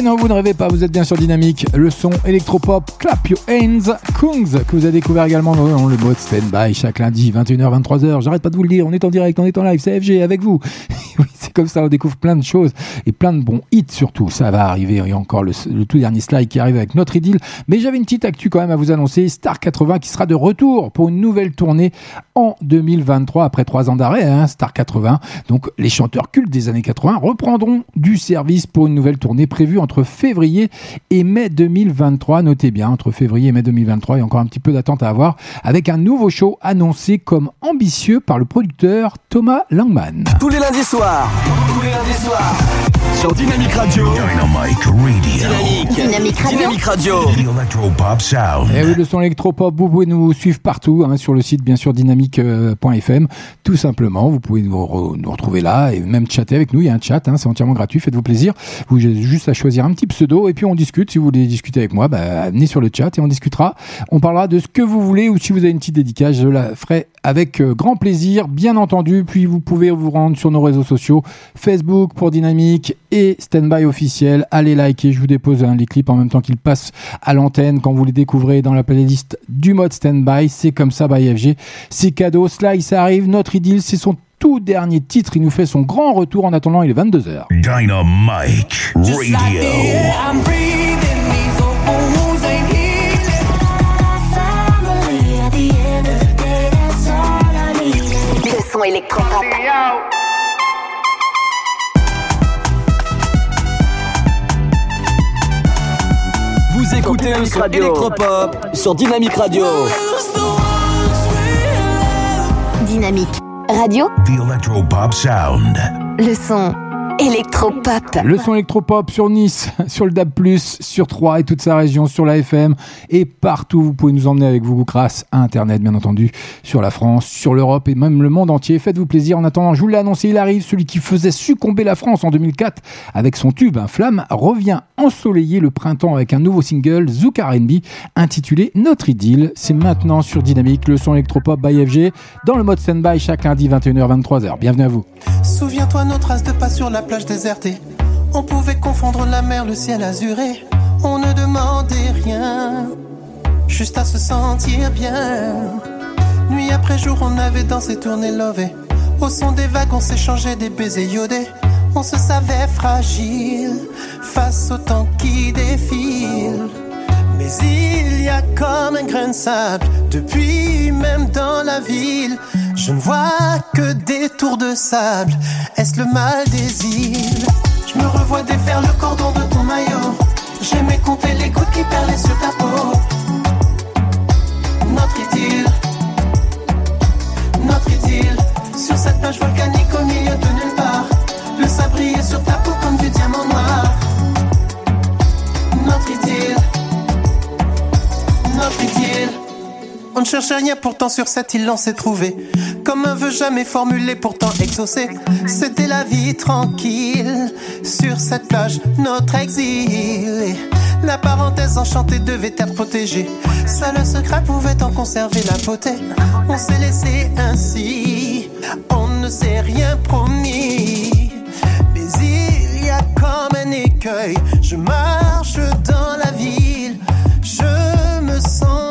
Non, vous ne rêvez pas, vous êtes bien sur Dynamique. Le son électropop Clap Your Hands Kungs que vous avez découvert également dans le mode stand-by chaque lundi 21h 23h. J'arrête pas de vous le dire, on est en direct, on est en live, c'est FG avec vous. oui, c'est comme ça, on découvre plein de choses et plein de bons hits surtout. Ça va arriver, il y a encore le, tout dernier slide qui arrive avec notre idylle. Mais j'avais une petite actu quand même à vous annoncer. Star 80 qui sera de retour pour une nouvelle tournée en 2023 après trois ans d'arrêt, hein, Star 80. Donc les chanteurs cultes des années 80 reprendront du service pour une nouvelle tournée prévue entre février et mai 2023. Notez bien, entre février et mai 2023, il y a encore un petit peu d'attente à avoir avec un nouveau show annoncé comme ambitieux par le producteur Thomas Langman. Tous les lundis soirs. Tous les lundis soirs. Sur Dynamic Radio. Dynamic Radio. Dynamique. Dynamique Radio. Dynamic Radio. The Electropop Sound. Et Eh oui, le son électropop, vous pouvez nous suivre partout hein, sur le site bien sûr dynamique.fm. Tout simplement, vous pouvez nous, re- nous retrouver là et même chatter avec nous. Il y a un chat, hein, c'est entièrement gratuit. Faites-vous plaisir. Vous avez juste à choisir un petit pseudo et puis on discute. Si vous voulez discuter avec moi, bah, venez sur le chat et on discutera. On parlera de ce que vous voulez ou si vous avez une petite dédicace, je la ferai avec euh, grand plaisir, bien entendu. Puis vous pouvez vous rendre sur nos réseaux sociaux Facebook pour Dynamique et Standby officiel. Allez liker, je vous dépose hein, les clips en même temps qu'ils passent à l'antenne quand vous les découvrez dans la playlist du mode Standby. C'est comme ça by FG. C'est cadeau. Ça arrive. Notre idylle, c'est son tout dernier titre. Il nous fait son grand retour en attendant, il est 22h. Dynamic Radio. Son électropop. Vous écoutez le son électropop sur Dynamic Radio. Dynamique Radio. The Electropop Sound. Le son électropop. Le son électropop sur Nice, sur le DAB+, sur Troyes et toute sa région, sur la FM et partout. Vous pouvez nous emmener avec vous grâce à Internet, bien entendu, sur la France, sur l'Europe et même le monde entier. Faites-vous plaisir. En attendant, je vous l'ai annoncé, il arrive. Celui qui faisait succomber la France en 2004 avec son tube Un Flamme revient ensoleiller le printemps avec un nouveau single, Zouk R&B, intitulé Notre Idylle. C'est maintenant sur Dynamique, le son électropop by FG, dans le mode stand-by chaque lundi 21h-23h. Bienvenue à vous. Souviens-toi nos traces de pas sur la On pouvait confondre la mer, le ciel azuré. On ne demandait rien, juste à se sentir bien. Nuit après jour, on avait dansé, tourné, lové. Au son des vagues, on s'échangeait des baisers iodés. On se savait fragile face au temps qui défile. Mais il y a comme un grain de sable depuis même dans la ville. Je ne vois que des tours de sable. Est-ce le mal des îles? Je me revois défaire le cordon de ton maillot. J'aimais compter les gouttes qui perlaient sur ta peau. Notre idylle, notre idylle. Sur cette plage volcanique au milieu de nulle part. Le sablier sur ta peau comme du diamant noir. Notre idylle notre idylle. On ne cherche rien pourtant sur cette île on s'est trouvé. Comme un vœu jamais formulé pourtant exaucé. C'était la vie tranquille. Sur cette plage notre exil. La parenthèse enchantée devait être protégée. Seul le secret pouvait en conserver la beauté. On s'est laissé ainsi. On ne s'est rien promis. Mais il y a comme un écueil. Je marche dans la ville. Je me sens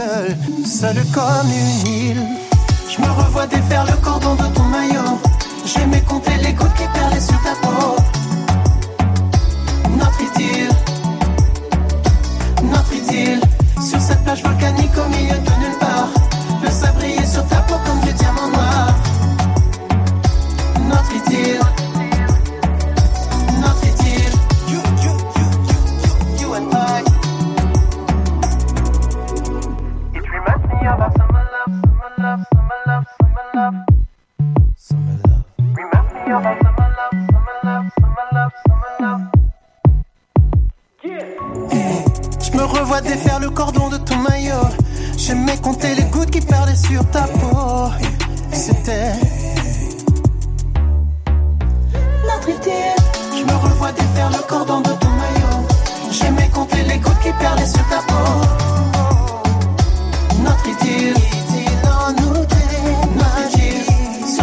seul, seul comme une île. Je me revois défaire le cordon de ton maillot. J'aimais compter les gouttes qui perlaient sur ta peau. Notre idylle, notre idylle. Sur cette plage volcanique au milieu de nulle part. Le sablier sur ta peau comme du diamant noir. Notre idylle, Je me revois défaire le cordon de ton maillot. J'aimais compter les gouttes qui perlaient sur ta peau. C'était notre idylle. Je me revois défaire le cordon de ton maillot. J'aimais compter les gouttes qui perlaient sur ta peau. Notre idylle,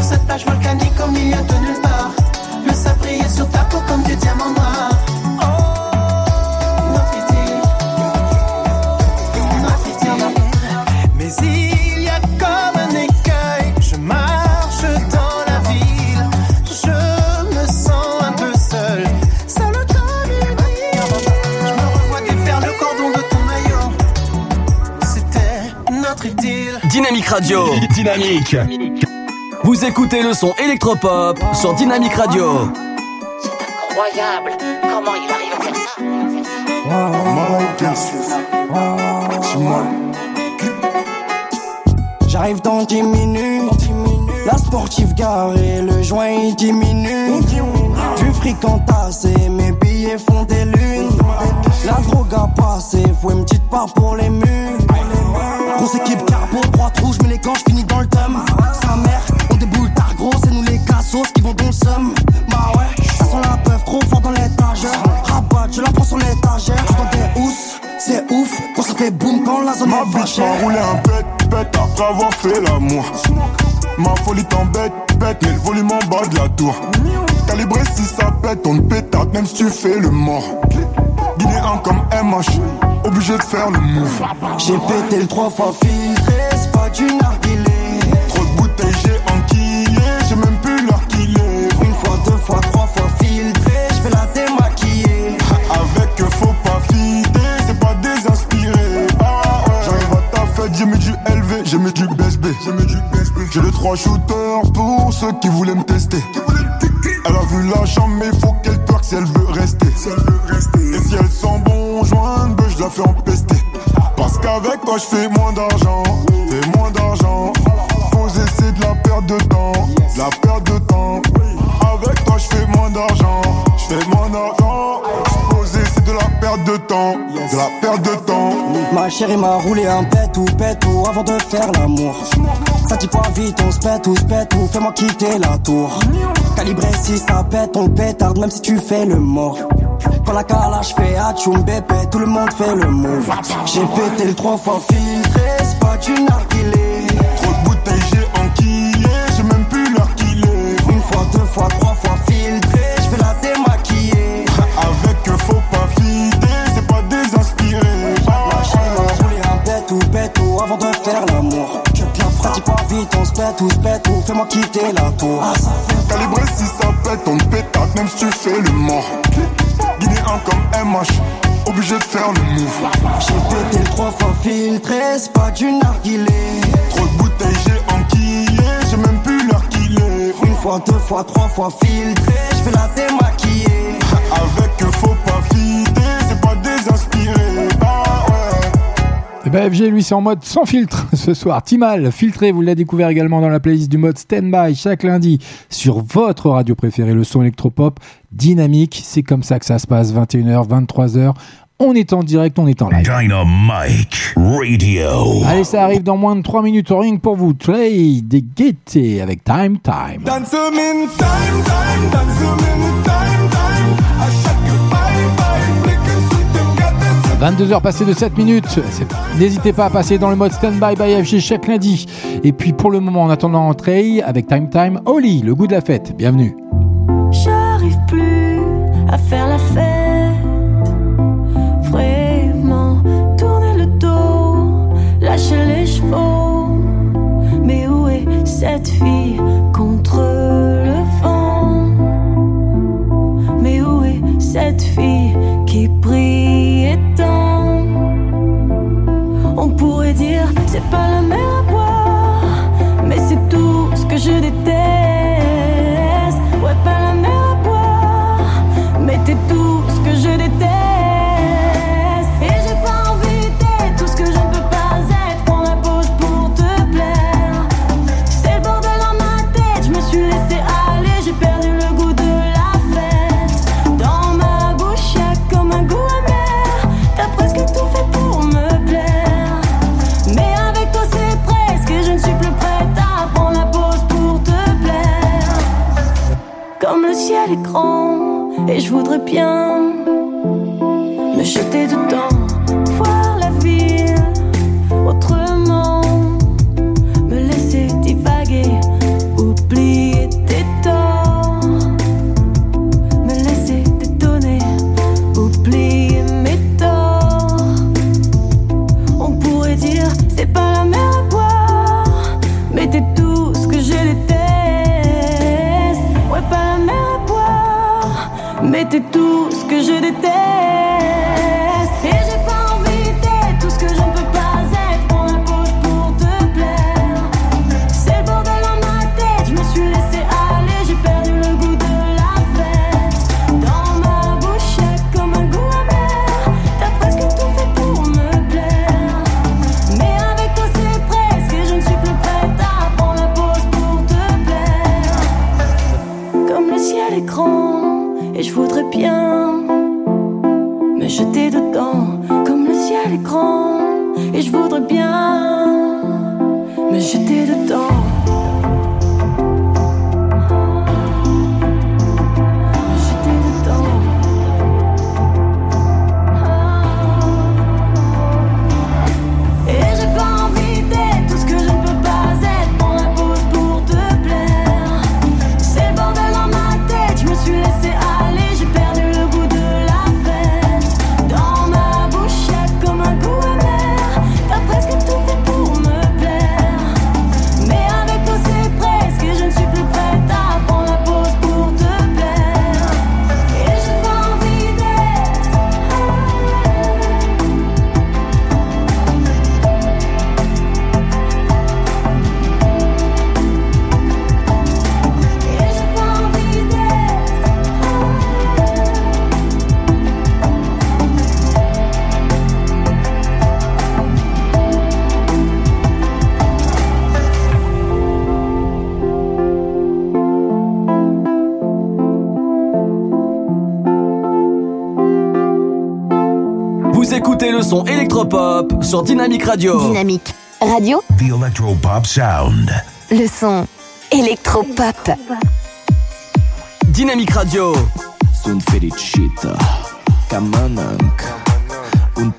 Cette plage volcanique, comme il y a de nulle part, le sabri est sur ta peau comme du diamant noir. Oh, notre idylle. Mais il y a comme un écueil. Je marche dans la ville. Je me sens un peu seul. C'est le temps du maillot. Je me revois des le cordon de ton maillot. C'était notre idylle. Dynamique Radio. Dynamique. Vous écoutez le son électropop sur Dynamique Radio. Incroyable Comment il arrive à faire ça? J'arrive dans 10 minutes. La sportive garée, le joint il diminue. Du fric entassé, mes billets font des lunes. La drogue a passé, faut une petite part pour les murs. Grosse équipe carbo, droite rouge, mais les gants, finis dans le thème. Quand la zone Ma est bitch fâchée. m'a roulé un pet, pet après avoir fait l'amour. Ma folie t'embête, bête, mais le volume en bas de la tour. Calibré si ça pète, on te pétate même si tu fais le mort. Guinéen comme MH, obligé de faire le move. J'ai pété le trois fois filtré, c'est pas du narguilé. J'ai mis du BSB. J'ai les trois shooters pour ceux qui voulaient me tester. Elle a vu la chambre, mais faut qu'elle twerk si elle veut rester. Et si elle sent bon ben je la fais empester. Parce qu'avec toi, je fais moins d'argent. Fais moins d'argent. Poser, c'est de la perte de temps. La perte de temps. Avec toi, je fais moins d'argent. Je fais moins d'argent. De la perte de temps. De la perte de temps. Ma chérie m'a roulé un pet ou pet ou avant de faire l'amour. Ça dit pas vite, on se pète ou se pète ou fais-moi quitter la tour. Calibré si ça pète, on pétarde même si tu fais le mort. Quand la calage fait atchoum bébé, tout le monde fait le move. J'ai pété le trois fois filtré, c'est pas du narguilé. Trop de bouteilles, j'ai enquillé. J'ai même plus l'heure qu'il est. Une fois, deux fois, trois avant de faire l'amour. Je la frappe, dis pas vite, on se pète ou se pète ou fais-moi quitter la tour. Calibré si ça pète, on te pétate même si tu fais le mort. Guinéen comme MH, obligé de faire le move. J'ai pété trois fois filtré, c'est pas du narguilé. Trop de bouteilles, j'ai enquillé, j'ai même plus l'heure qu'il est. Une fois, deux fois, trois fois filtré, je vais la démaquiller. Eh ben FG, lui, c'est en mode sans filtre ce soir. Timal, filtré, vous l'avez découvert également dans la playlist du mode Standby chaque lundi sur votre radio préférée, le son électropop dynamique. C'est comme ça que ça se passe, 21h, 23h. On est en direct, on est en live. Dynamite Radio. Allez, ça arrive dans moins de 3 minutes. Rien que pour vous, Trey des Gaieté avec Time Time. Dance in time, time, dance time, time. 22h passées de 7 minutes. N'hésitez pas à passer dans le mode Standby by FG chaque lundi. Et puis pour le moment, en attendant Trey avec Time Time, Oli, le goût de la fête. Bienvenue. J'arrive plus à faire la fête. Vraiment, tourner le dos, lâcher les chevaux. Mais où est cette fille contre le vent? Mais où est cette fille c'est pas mer électropop sur Dynamic Radio. Dynamique Radio, The Electropop Sound. le son électropop. Dynamic Radio. Sunt fericită ca mănânc un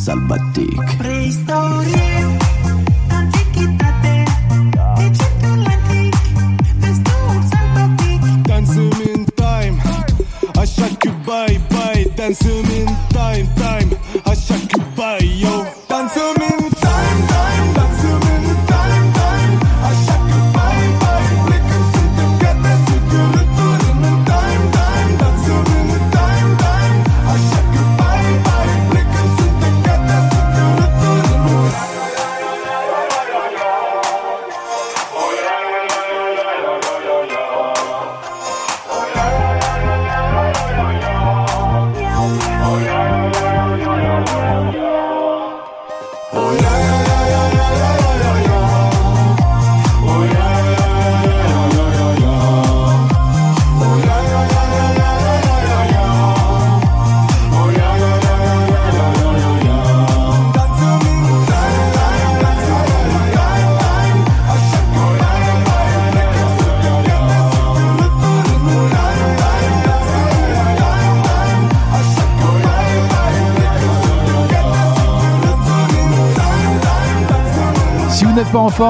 Salvatic.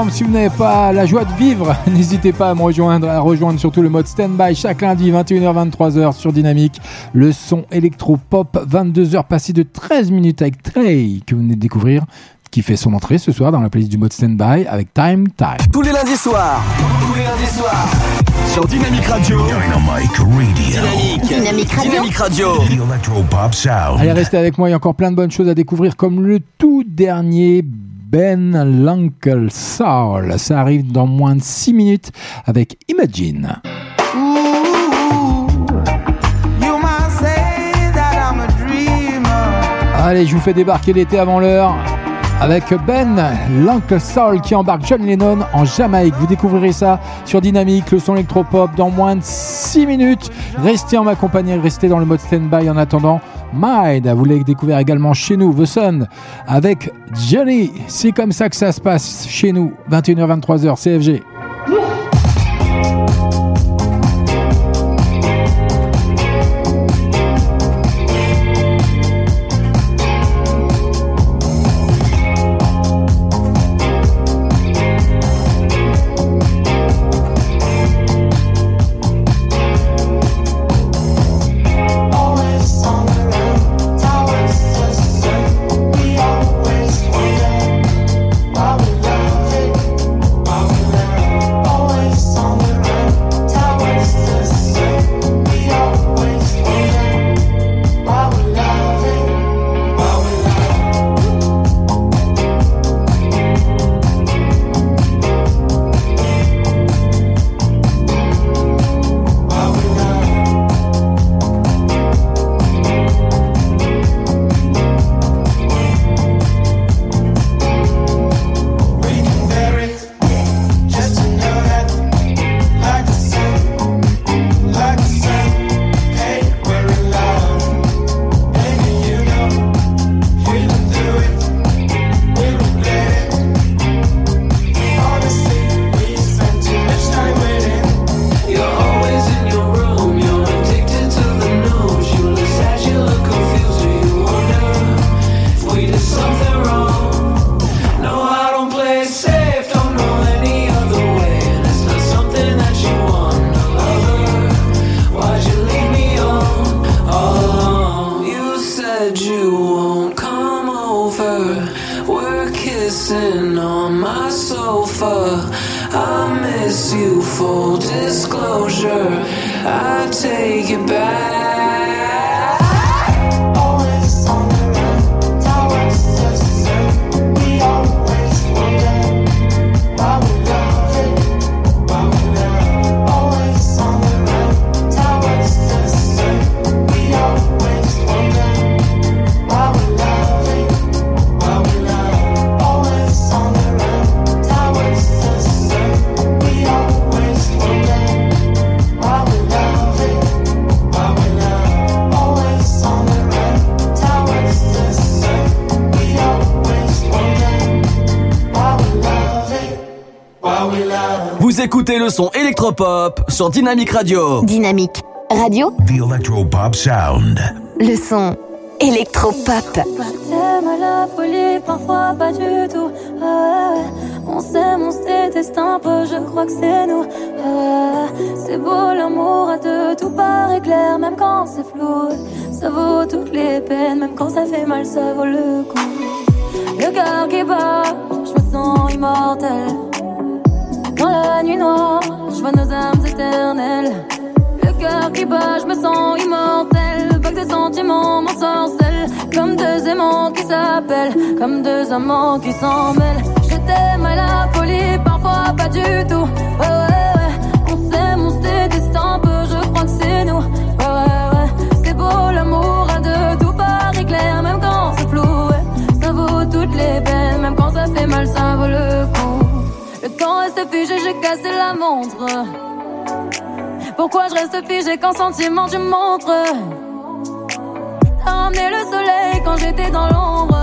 Forme, si vous n'avez pas la joie de vivre, n'hésitez pas à me rejoindre, à rejoindre surtout le mode stand-by chaque lundi 21h-23h sur Dynamique. Le son électro-pop, 22h passé de 13 minutes avec Trey, que vous venez de découvrir, qui fait son entrée ce soir dans la playlist du mode stand-by avec Time Time. Tous les lundis soirs. Tous les lundis soirs. Sur Dynamic Radio. Dynamic Radio. Dynamic Radio. Dynamic Radio. The Electropop Sound. Allez, restez avec moi, il y a encore plein de bonnes choses à découvrir, comme le tout dernier Ben l'Uncle Soul. Ça arrive dans moins de 6 minutes avec Imagine. Allez, je vous fais débarquer l'été avant l'heure avec Ben, l'Uncle Soul qui embarque John Lennon en Jamaïque. Vous découvrirez ça sur Dynamique, le son électropop dans moins de 6 minutes. Restez en ma compagnie, restez dans le mode stand-by en attendant. Mind, vous l'avez découvert également chez nous, The Sun, avec Johnny. C'est comme ça que ça se passe chez nous, 21h-23h, CFG. Son électropop sur Dynamique Radio. Dynamique Radio, The Electropop Sound. le son électropop. T'aimes la folie, parfois pas du tout. Ah. On s'aime, on se déteste un peu, je crois que c'est nous. Ah c'est beau l'amour à deux, tout paraît clair, même quand c'est flou. Ça vaut toutes les peines, même quand ça fait mal, ça vaut le coup. Le cœur qui bat, je me sens immortel. Dans la nuit noire, nos âmes éternelles. Le cœur qui bat, je me sens immortel. Pas que des sentiments m'ensorcellent. Comme deux aimants qui s'appellent. Comme deux amants qui s'en mêlent. Je t'aime à la folie, parfois pas du tout. Ouais, montre. Pourquoi je reste figé quand sentiment tu montres T'as ramené le soleil quand j'étais dans l'ombre.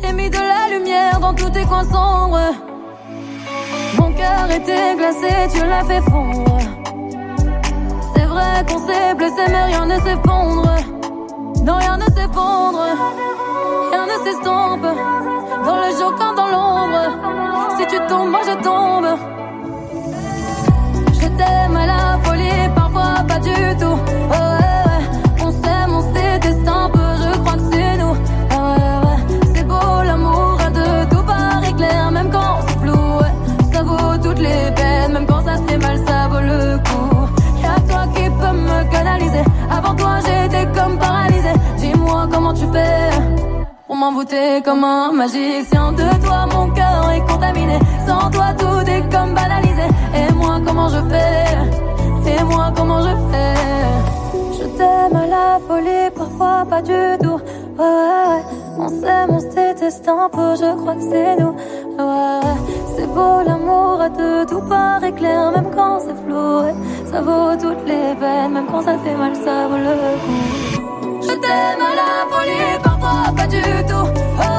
J'ai mis de la lumière dans tous tes coins sombres. Mon cœur était glacé, tu l'as fait fondre. C'est vrai qu'on s'est blessé, mais rien ne s'effondre. Non, rien ne s'effondre. Ouais. On s'aime, on se déteste un peu, je crois que c'est nous. Ouais. C'est beau l'amour à deux, tout paraît clair, même quand c'est flou. Ça vaut toutes les peines, même quand ça fait mal, ça vaut le coup. Y'a toi qui peux me canaliser. Avant toi, j'étais comme paralysée. Dis-moi comment tu fais. Pour m'envoûter comme un magicien de toi, mon cœur est contaminé. Sans toi, tout est comme banalisé. Et moi, comment je fais Et moi, comment je fais Je t'aime à la folie, parfois pas du tout. Ouais, ouais. On s'aime, on se déteste un peu, je crois que c'est nous. Ouais. C'est beau l'amour à deux, tout paraît clair, même quand c'est flou. Ça vaut toutes les peines, même quand ça fait mal, ça vaut le coup. Je t'aime à la folie, parfois pas du tout.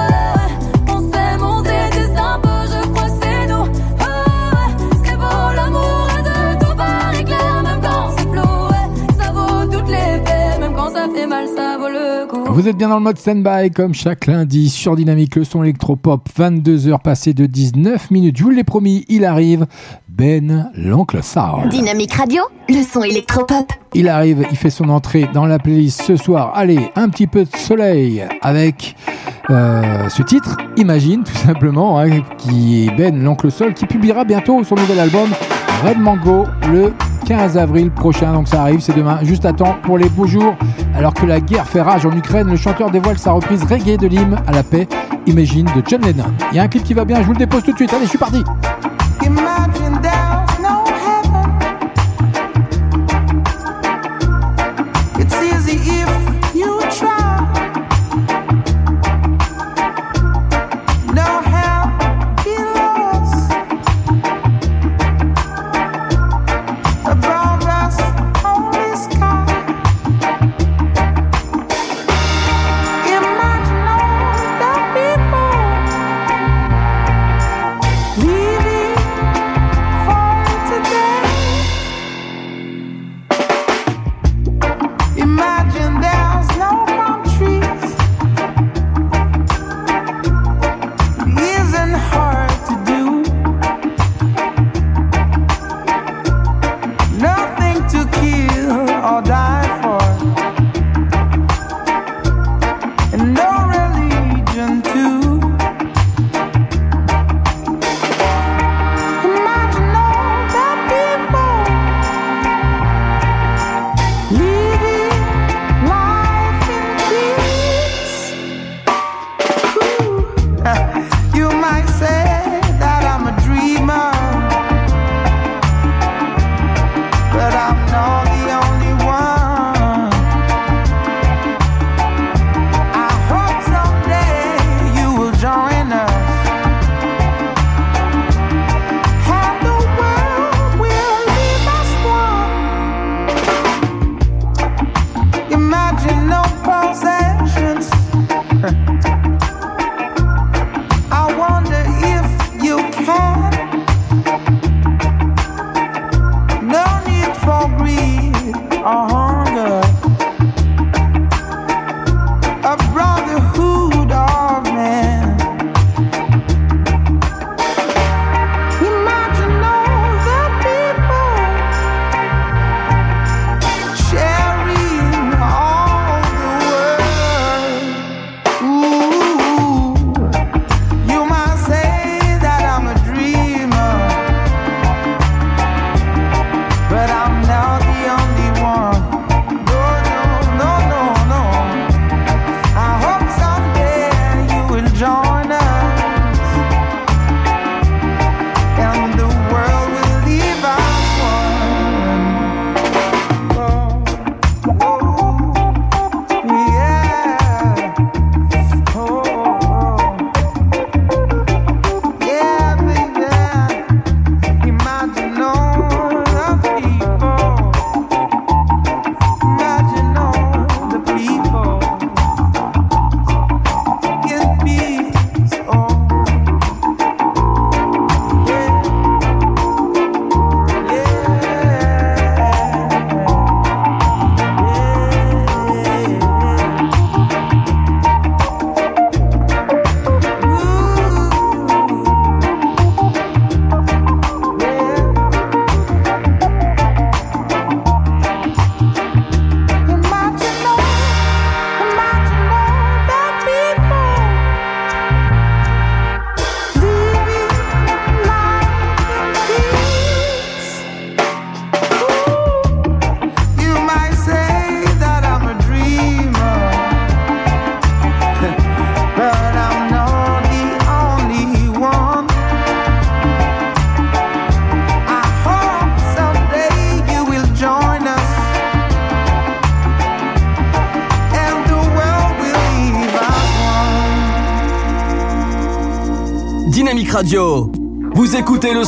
Vous êtes bien dans le mode stand-by comme chaque lundi sur Dynamique, le son électropop, 22h passées de 19 minutes. Je vous l'ai promis, il arrive. Ben, l'oncle Sound. Dynamique Radio, le son électropop. Il arrive, il fait son entrée dans la playlist ce soir. Allez, un petit peu de soleil avec euh, ce titre, Imagine, tout simplement, hein, qui est Ben, l'oncle Sol, qui publiera bientôt son nouvel album Red Mango le 15 avril prochain. Donc ça arrive, c'est demain, juste à temps pour les beaux jours. Alors que la guerre fait rage en Ukraine, le chanteur dévoile sa reprise reggae de l'hymne à la paix, Imagine de John Lennon. Il y a un clip qui va bien, je vous le dépose tout de suite. Allez, je suis parti.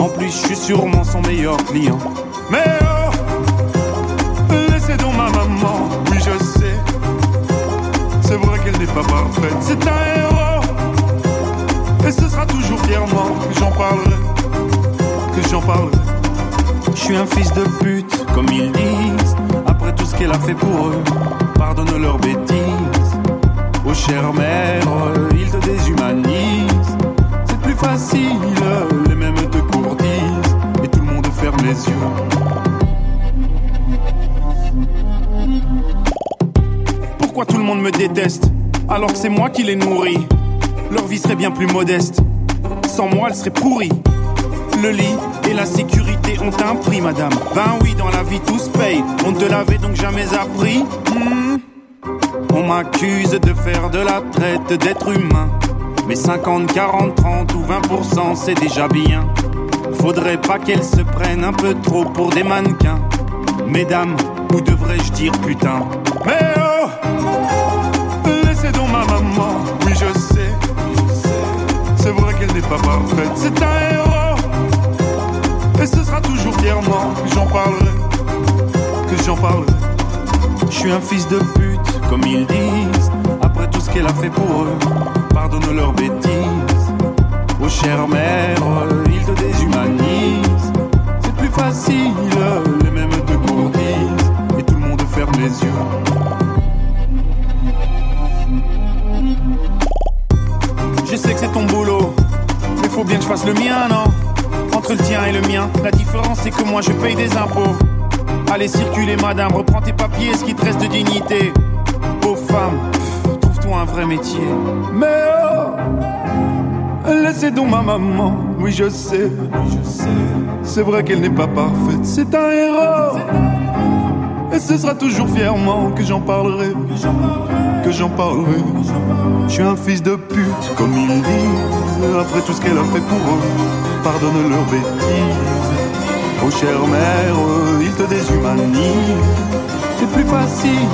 En plus, je suis sûrement son meilleur client. Mais oh, laissez donc ma maman, oui je sais. C'est vrai qu'elle n'est pas parfaite, c'est un héros. Et ce sera toujours fièrement que j'en parlerai, que j'en parlerai. Je suis un fils de pute, comme ils disent. Après tout ce qu'elle a fait pour eux, pardonne leurs bêtises. Oh chère mère, ils te déshumanisent. C'est plus facile, Pourquoi tout le monde me déteste alors que c'est moi qui les nourris Leur vie serait bien plus modeste. Sans moi, elle serait pourrie. Le lit et la sécurité ont un prix, madame. Ben oui, dans la vie tout se paye. On ne te l'avait donc jamais appris. Hmm. On m'accuse de faire de la traite d'être humain. Mais 50, 40, 30 ou 20%, c'est déjà bien. Faudrait pas qu'elles se prennent un peu trop pour des mannequins. Mesdames, ou devrais-je dire putain? Mais oh Laissez donc ma maman, oui je sais. C'est vrai qu'elle n'est pas parfaite, c'est un héros. Et ce sera toujours fièrement que j'en parlerai, que j'en parlerai. Je suis un fils de pute, comme ils disent. Après tout ce qu'elle a fait pour eux, pardonne leurs bêtises. Chère mère, ils te déshumanisent. C'est plus facile, les mêmes te courtisent. Et tout le monde ferme les yeux. Je sais que c'est ton boulot, mais faut bien que je fasse le mien, non? Entre le tien et le mien, la différence c'est que moi je paye des impôts. Allez circuler madame, reprends tes papiers, ce qui te reste de dignité. Pauvre femme, trouve-toi un vrai métier. Mais laissez donc ma maman, oui je sais, c'est vrai qu'elle n'est pas parfaite, c'est un héros. Et ce sera toujours fièrement que j'en parlerai, que j'en parlerai. Je suis un fils de pute, comme ils disent, après tout ce qu'elle a fait pour eux, pardonne leurs bêtises. Oh chère mère, ils te déshumanisent. C'est plus facile,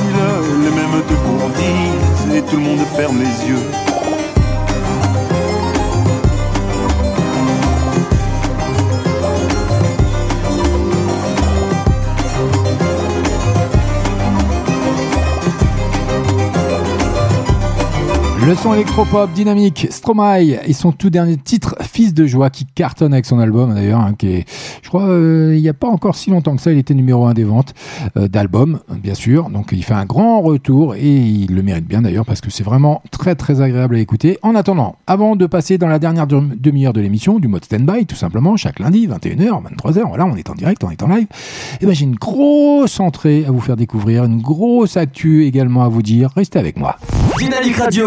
les mêmes te courtisent, et tout le monde ferme les yeux. Le son électropop dynamique Stromae et son tout dernier titre Fils de joie qui cartonne avec son album d'ailleurs hein, qui est je crois euh, il n'y a pas encore si longtemps que ça il était numéro un des ventes euh, d'albums bien sûr. Donc il fait un grand retour et il le mérite bien d'ailleurs parce que c'est vraiment très très agréable à écouter. En attendant avant de passer dans la dernière dem- demi-heure de l'émission du mode stand-by tout simplement chaque lundi 21h 23h voilà on est en direct on est en live et ben j'ai une grosse entrée à vous faire découvrir une grosse actu également à vous dire. Restez avec moi. Dynamique Radio.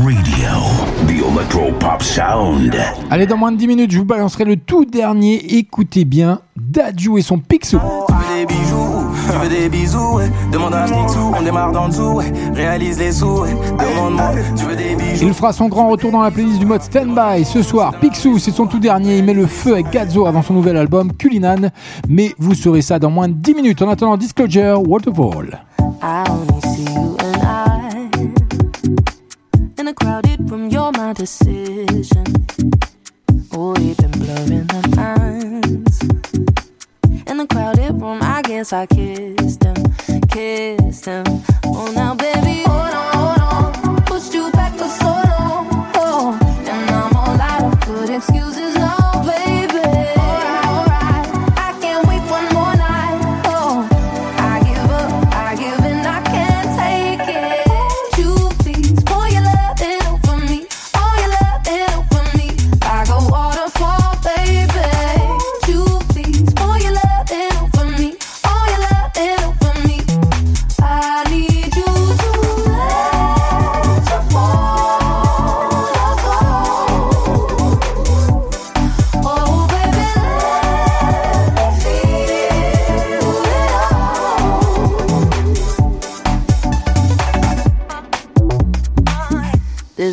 Radio. The Electro Pop Sound. Allez, dans moins de 10 minutes, je vous balancerai le tout dernier. Écoutez bien, Dadju et son Picsou. des bijoux, tu veux des bisous, ouais. demande à Snicksou, on démarre dans le dessous, ouais. réalise les sous, ouais. demande-moi, tu veux des bijoux. Il fera son grand retour dans la playlist du mode Standby ce soir. Picsou, c'est son tout dernier. Il met le feu avec Gazzo avant son nouvel album Culinan. Mais vous saurez ça dans moins de 10 minutes. En attendant, Disclosure, Waterfall. I only see you and I in a crowded room, you're my decision. Oh, we've been blurring the lines. In a crowded room, I guess I kissed him, kissed him. Oh, now, baby, hold on.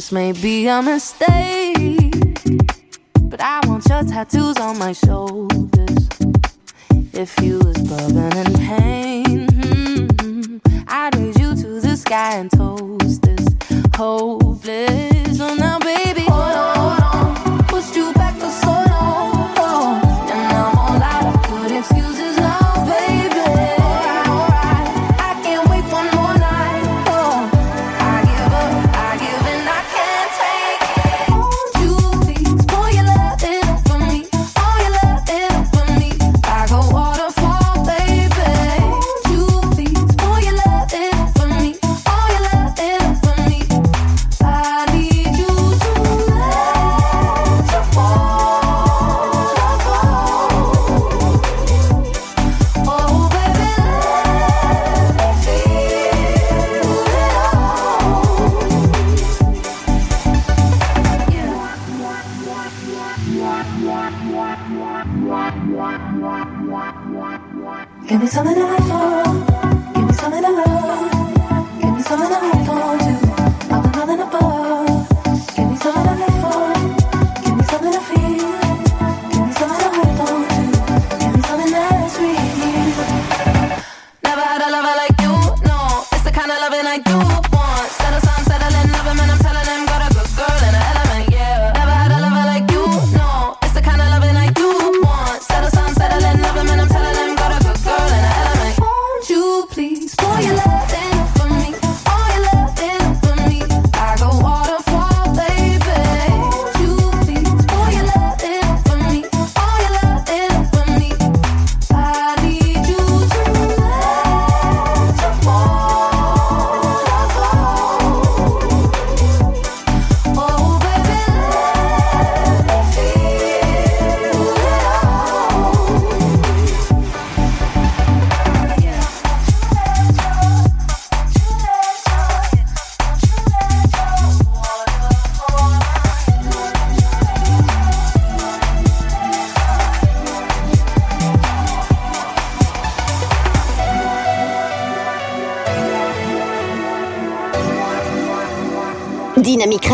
This may be a mistake, but I want your tattoos on my shoulders. If you was bubbling in pain, hmm, I'd raise you to the sky and toast this hopeless. Oh, now, baby.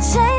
谁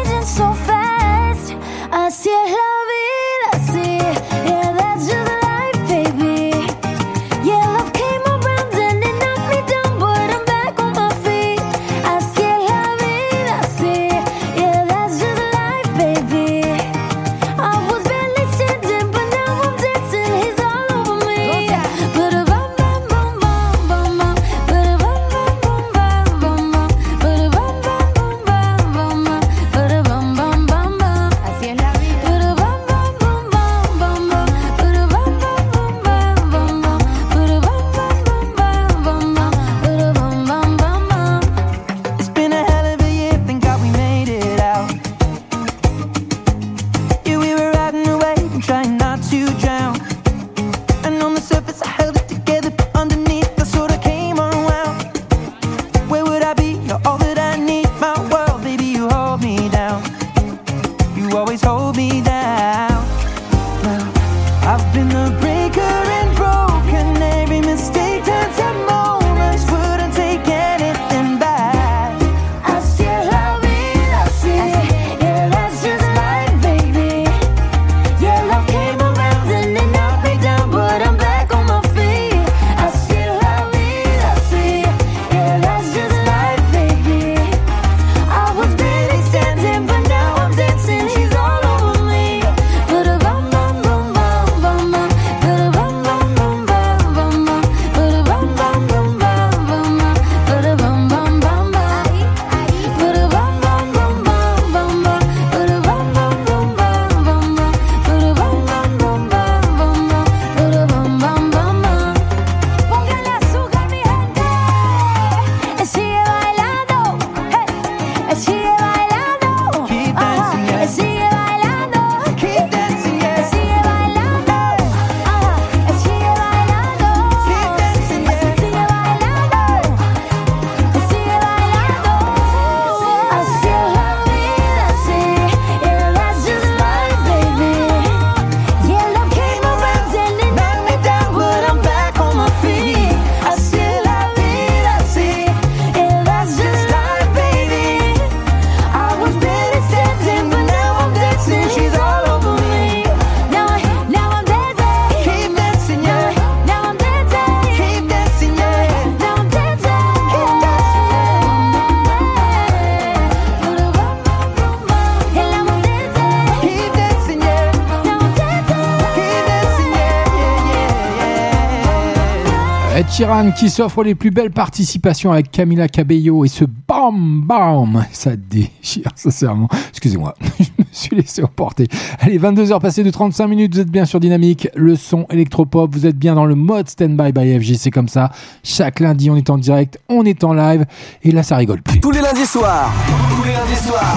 Sheeran qui s'offre les plus belles participations avec Camila Cabello et ce bam bam, ça déchire sincèrement. Excusez-moi, je me suis laissé emporter. Allez, 22h passées de 35 minutes, vous êtes bien sur Dynamique, le son électropop, vous êtes bien dans le mode Standby by FG, c'est comme ça. Chaque lundi, on est en direct, on est en live et là, ça rigole plus. Tous les lundis soirs. Tous les lundis soirs.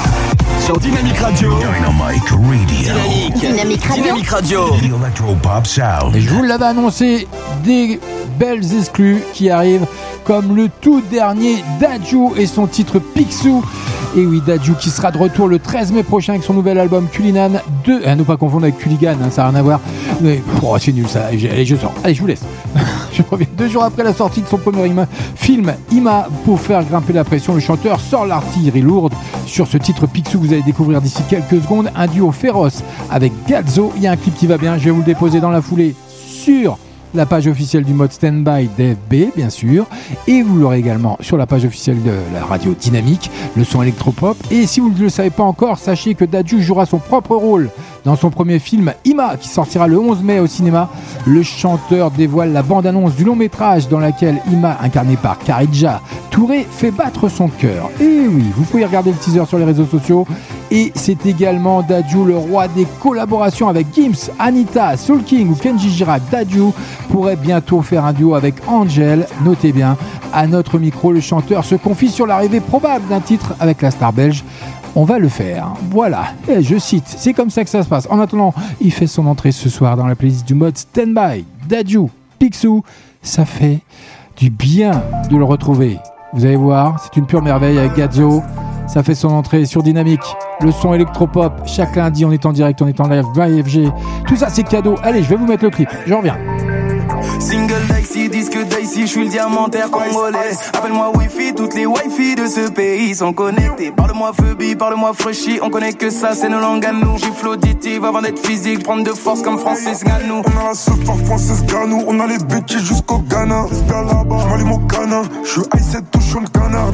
Sur Dynamique Radio. Dynamic Radio. Dynamique. Dynamique Radio. Dynamique Radio. The Electropop Sound. Et je vous l'avais annoncé, des belles exclus qui arrivent, comme le tout dernier Daju et son titre Picsou. Et oui, Daju qui sera de retour le 13 mai prochain avec son nouvel album Culinan 2. À ne pas confondre avec Culigan, hein, ça n'a rien à voir. Mais oh, c'est nul ça. Allez, je sors. Allez, je vous laisse. je reviens deux jours après la sortie de son premier ima- film Ima pour faire grimper la pression. Le chanteur sort l'artillerie lourde sur ce titre Picsou. Vous allez découvrir d'ici quelques secondes un duo féroce avec Gazzo. Il y a un clip qui va bien. Je vais vous le déposer dans la foulée sur la page officielle du mode Standby d'FB, bien sûr. Et vous l'aurez également sur la page officielle de la radio Dynamique, le son électropop. Et si vous ne le savez pas encore, sachez que Dadju jouera son propre rôle dans son premier film Ima, qui sortira le 11 mai au cinéma. Le chanteur dévoile la bande-annonce du long métrage dans laquelle Ima, incarné par Karidja Touré, fait battre son cœur. Et oui, vous pouvez regarder le teaser sur les réseaux sociaux. Et c'est également Dadju, le roi des collaborations avec Gims, Anita, Soul King ou Kenji Girac. Dadju pourrait bientôt faire un duo avec Angel. Notez bien, à notre micro, le chanteur se confie sur l'arrivée probable d'un titre avec la star belge. On va le faire. Voilà. Et je cite, c'est comme ça que ça se passe. En attendant, il fait son entrée ce soir dans la playlist du mode Standby. Dadju, Picsou, ça fait du bien de le retrouver. Vous allez voir, c'est une pure merveille avec Gazzo. Ça fait son entrée sur Dynamique. Le son électropop. Chaque lundi, on est en direct, on est en live, by FG. Tout ça, c'est cadeau. Allez, je vais vous mettre le clip. Je reviens. Single dicey, disque dicey, je suis le diamantaire congolais. Appelle-moi Wi-Fi, toutes les Wi-Fi de ce pays sont connectées. Parle-moi Phoebe, parle-moi Frushy, on connaît que ça, c'est nos langues à nous. Gifle auditive avant d'être physique, prendre de force comme Francis Ngannou. On a la seule par Francis Ganou, on a les bitches jusqu'au Ghana. J'm'allume au canin. J'suis I7 touche le canard.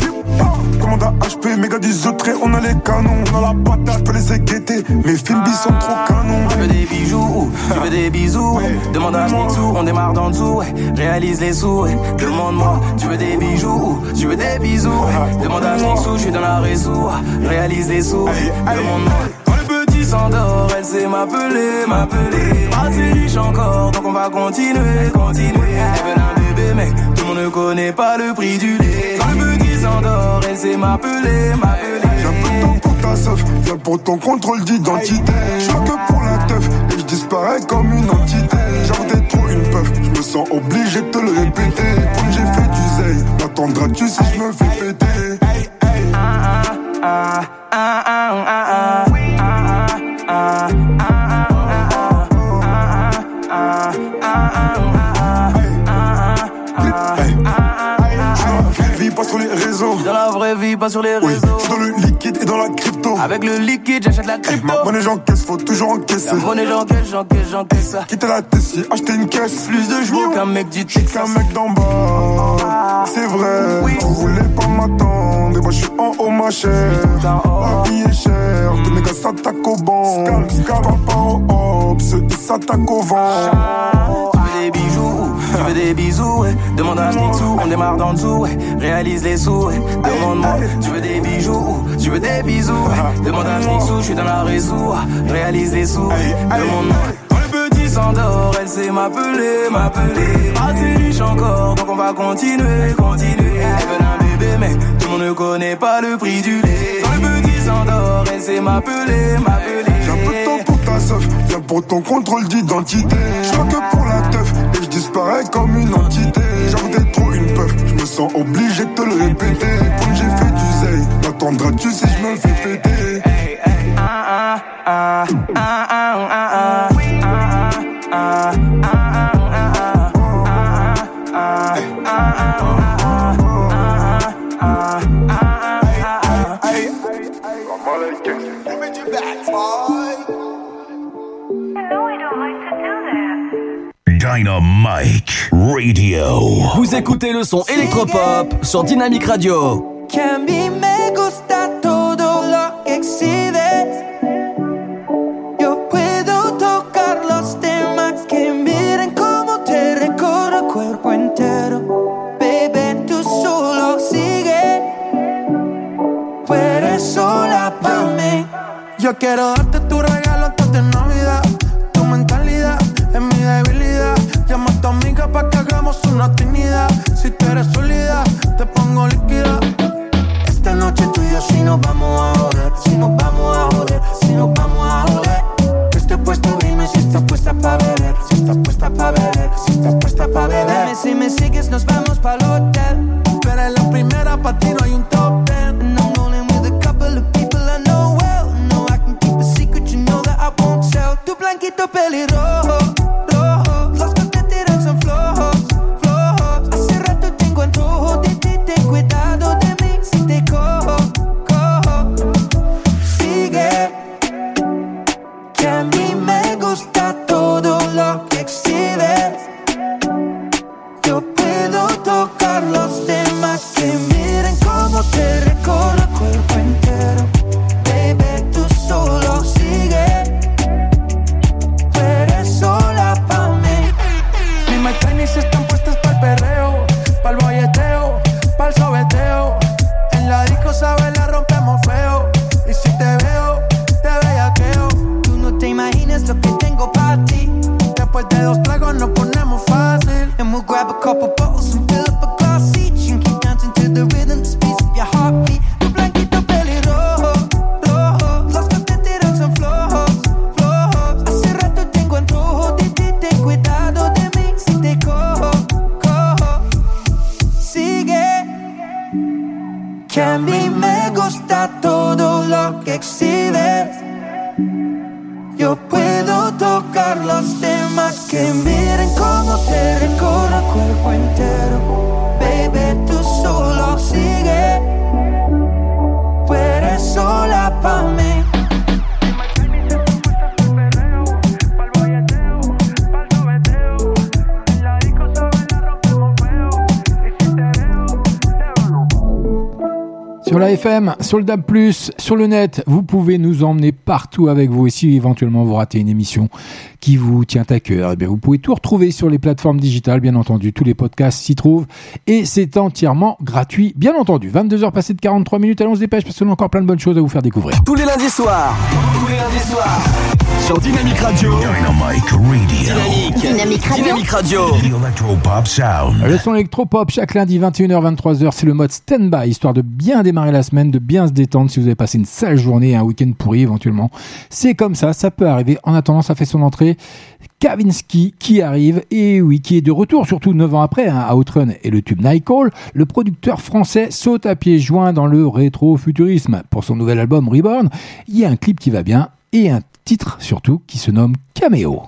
Commande à HP, méga du Zotré, on a les canons. On a la patate, j'peux les éguetter. Mes films bis sont trop canons. Tu veux des bijoux, tu veux des bisous, demande à Mitsou, on démarre d'en dessous, ouais. réalise les sous, ouais. demande-moi, tu veux des bijoux, tu veux des bisous, ouais. demande à Mitsou, je suis dans la réseau, réalise les sous, ouais. demande-moi. Le petit s'endort, elle sait m'appeler, m'appeler. Assez riche encore, donc on va continuer, continuer. Elle veut un bébé, mais tout le monde ne connaît pas le prix du lait. Quand le petit s'endort, elle sait m'appeler, m'appeler. Peu de temps pour ta seuf, viens pour ton contrôle d'identité. Je que pour la teuf, et je disparais comme une me sens obligé de te le répéter. Comme j'ai fait du zèle, m'attendras-tu si je me fais péter? Vraie vie, pas sur les Oui, réseaux. je suis dans le liquide et dans la crypto. Avec le liquide, j'achète la crypto. Ma monnaie j'encaisse, faut toujours encaisser. La monnaie, j'encaisse, j'encaisse, j'encaisse ça. Quitter la Tessie, acheter une caisse. Plus de jours qu'un mec du J'suis qu'un mec d'en bas. C'est vrai, tu voulais pas m'attendre. Et moi j'suis en haut, ma chère. La vie est chère, tous mes gars s'attaquent au banc. J'parle pas au hops, ils s'attaquent au vent. Veux des bijoux, tu veux des bisous, ouais. Demande à Mitsou, on démarre d'en dessous, ouais. Réalise les sous. Demande-moi, tu veux des bijoux, tu veux des bisous, ouais. Demande à Mitsou, je suis dans la réseau, réalise les sous. Demande-moi. S'endort, elle sait m'appeler, m'appeler. Assez riche encore, donc on va continuer, continuer. Elle veut un bébé, mais tout le monde ne connaît pas le prix du lait. Quand le petit s'endort, elle sait m'appeler, m'appeler. J'ai un peu de temps pour ta seuf, viens pour ton contrôle d'identité. Je que pour la teuf, disparais comme une entité. D'être trop une peuf, je me sens obligé de te le répéter. Comme j'ai fait du zèle, m'attendras-tu si je me fais péter? Ah, ah, ah, ah, ah, ah, ah, Dynamic Radio. Vous écoutez le son électropop sur Dynamic Radio. Que a me gusta todo lo que exhibes. Yo puedo tocar los temas que miren cómo te recorro cuerpo entero. Bebé, tú solo sigue. Tú eres sola para mí. Yo quiero sur le DAB+, sur le net, vous pouvez nous emmener partout avec vous. Et si éventuellement vous ratez une émission qui vous tient à cœur, eh vous pouvez tout retrouver sur les plateformes digitales, bien entendu. Tous les podcasts s'y trouvent. Et c'est entièrement gratuit, bien entendu. 22h passées de 43 minutes, allons on se dépêche parce qu'on a encore plein de bonnes choses à vous faire découvrir. Tous les lundis soirs. Tous les lundis soirs. Sur Dynamic Radio. Dynamic Radio. Dynamique. Dynamique Radio. Dynamic Radio. The Electropop Sound. Le son électropop chaque lundi 21h 23h, c'est le mode stand-by histoire de bien démarrer la semaine, de bien se détendre si vous avez passé une sale journée, un week-end pourri éventuellement. C'est comme ça, ça peut arriver. En attendant, ça fait son entrée. Kavinsky qui arrive et oui, qui est de retour, surtout 9 ans après, hein, à Outrun et le tube Nightcall. Le producteur français saute à pieds joints dans le rétro-futurisme. Pour son nouvel album Reborn, il y a un clip qui va bien et un titre surtout qui se nomme Cameo.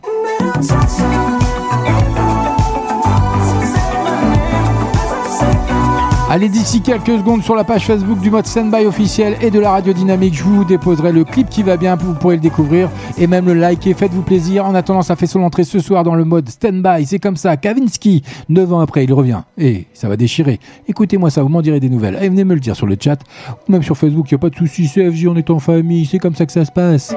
Allez, d'ici quelques secondes sur la page Facebook du mode Standby officiel et de la radio dynamique, je vous déposerai le clip qui va bien, vous pourrez le découvrir et même le liker. Faites-vous plaisir. En attendant, ça fait son entrée ce soir dans le mode Standby. C'est comme ça. Kavinsky, 9 ans après, il revient. Et ça va déchirer. Écoutez-moi ça, vous m'en direz des nouvelles. Et venez me le dire sur le chat ou même sur Facebook. Il n'y a pas de souci. CFJ, on est en famille. C'est comme ça que ça se passe.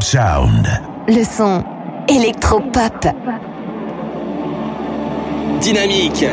Sound. le son électropop. Dynamique.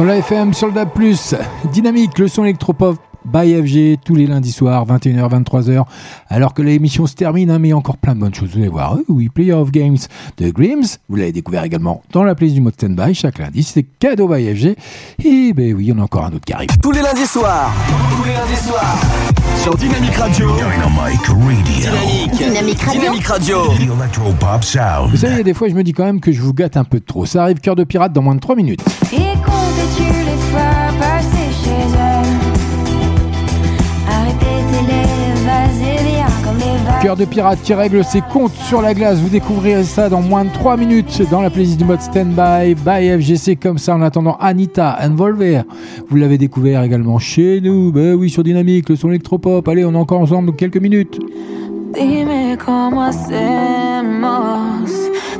Sur la FM, le DAB+, Dynamique, le son électropop by FG, tous les lundis soirs, 21h, 23h, alors que l'émission se termine, hein, mais encore plein de bonnes choses, vous allez voir. Oui, Player of Games de Grims, vous l'avez découvert également dans la playlist du mode Standby, chaque lundi, c'est cadeau by FG, et ben oui, on a encore un autre qui arrive. Tous les lundis soirs. Tous les lundis soirs. Sur Dynamique Radio. Dynamic Radio. Dynamique. Dynamique Radio. Dynamique Radio. The Electropop Sound. Vous savez, il y a des fois, je me dis quand même que je vous gâte un peu de trop. Ça arrive cœur de pirate dans moins de 3 minutes. Et comptais-tu les fois passées chez elle? À répéter les Cœur de pirate qui règle ses comptes sur la glace. Vous découvrirez ça dans moins de 3 minutes dans la playlist du mode Standby by FGC. Comme ça, en attendant Anita and Volver. Vous l'avez découvert également chez nous. Ben oui, sur Dynamique, le son électropop. Allez, on est encore ensemble quelques minutes. Dime cómo hacemos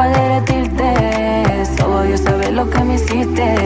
Para derretirte. Solo Dios sabe lo que me hiciste.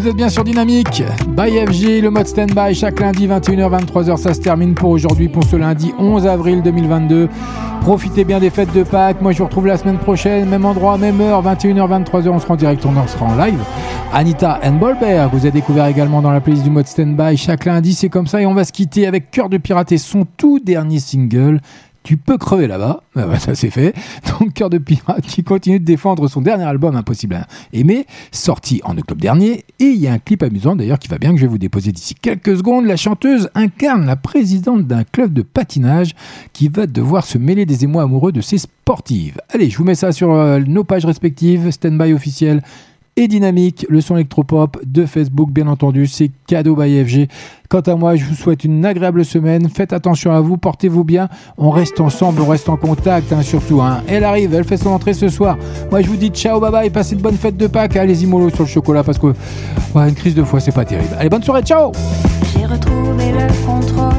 Vous êtes bien sur Dynamique, by FG, le mode stand-by, chaque lundi 21h, 23h, ça se termine pour aujourd'hui, pour ce lundi 11 avril 2022. Profitez bien des fêtes de Pâques, moi je vous retrouve la semaine prochaine, même endroit, même heure, 21h, 23h, on sera en direct, on sera en live. Anita and Bolbert, vous avez découvert également dans la playlist du mode stand-by, chaque lundi c'est comme ça, et on va se quitter avec Cœur de Pirate et son tout dernier single, tu peux crever là-bas, Ah ça c'est fait. Donc Cœur de Pirate qui continue de défendre son dernier album Impossible à aimer, sorti en octobre dernier. Et il y a un clip amusant d'ailleurs qui va bien que je vais vous déposer d'ici quelques secondes. La chanteuse incarne la présidente d'un club de patinage qui va devoir se mêler des émois amoureux de ses sportives. Allez, je vous mets ça sur euh, nos pages respectives, Standby officiel et dynamique, le son électropop de Facebook, bien entendu, c'est cadeau by FG. Quant à moi, je vous souhaite une agréable semaine. Faites attention à vous, portez-vous bien. On reste ensemble, on reste en contact, hein, surtout. hein. Elle arrive, elle fait son entrée ce soir. Moi, je vous dis ciao, bye bye, passez de bonnes fêtes de Pâques. Allez-y mollo sur le chocolat parce que une crise de foie, c'est pas terrible. Allez, bonne soirée, ciao J'ai retrouvé le contrôle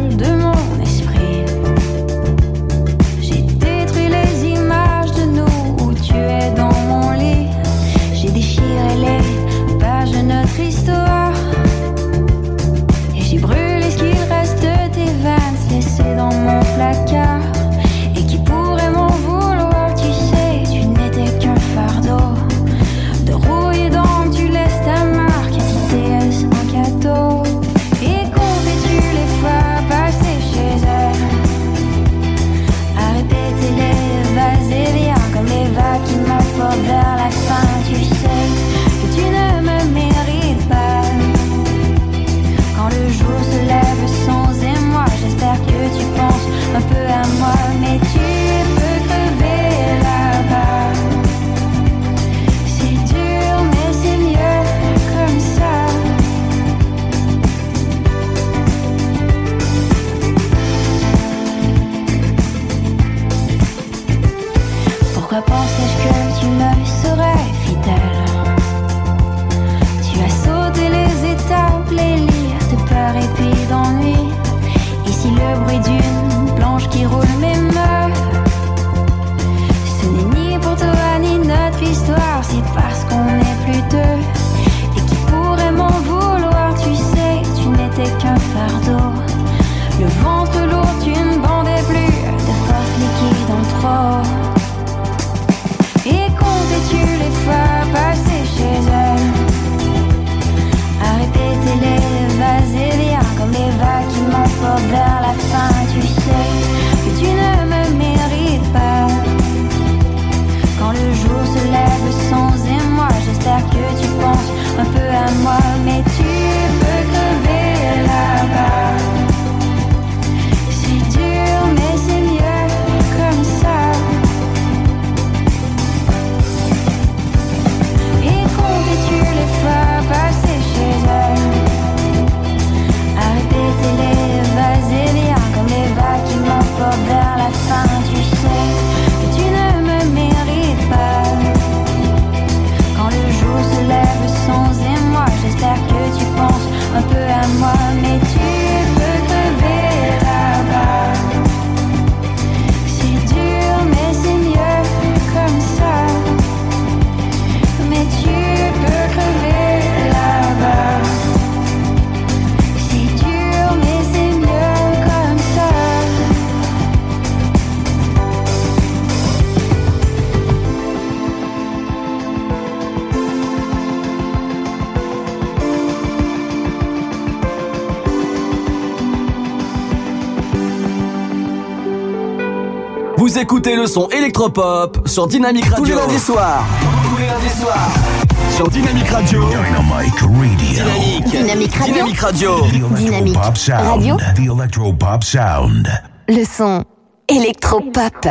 my écoutez le son électropop sur Dynamic Radio. Tous les lundis soirs. Sur Dynamic Radio. Dynamic Radio. Dynamic. Radio. Dynamic Radio. Dynamic Radio. The Electropop Sound. Le son électropop.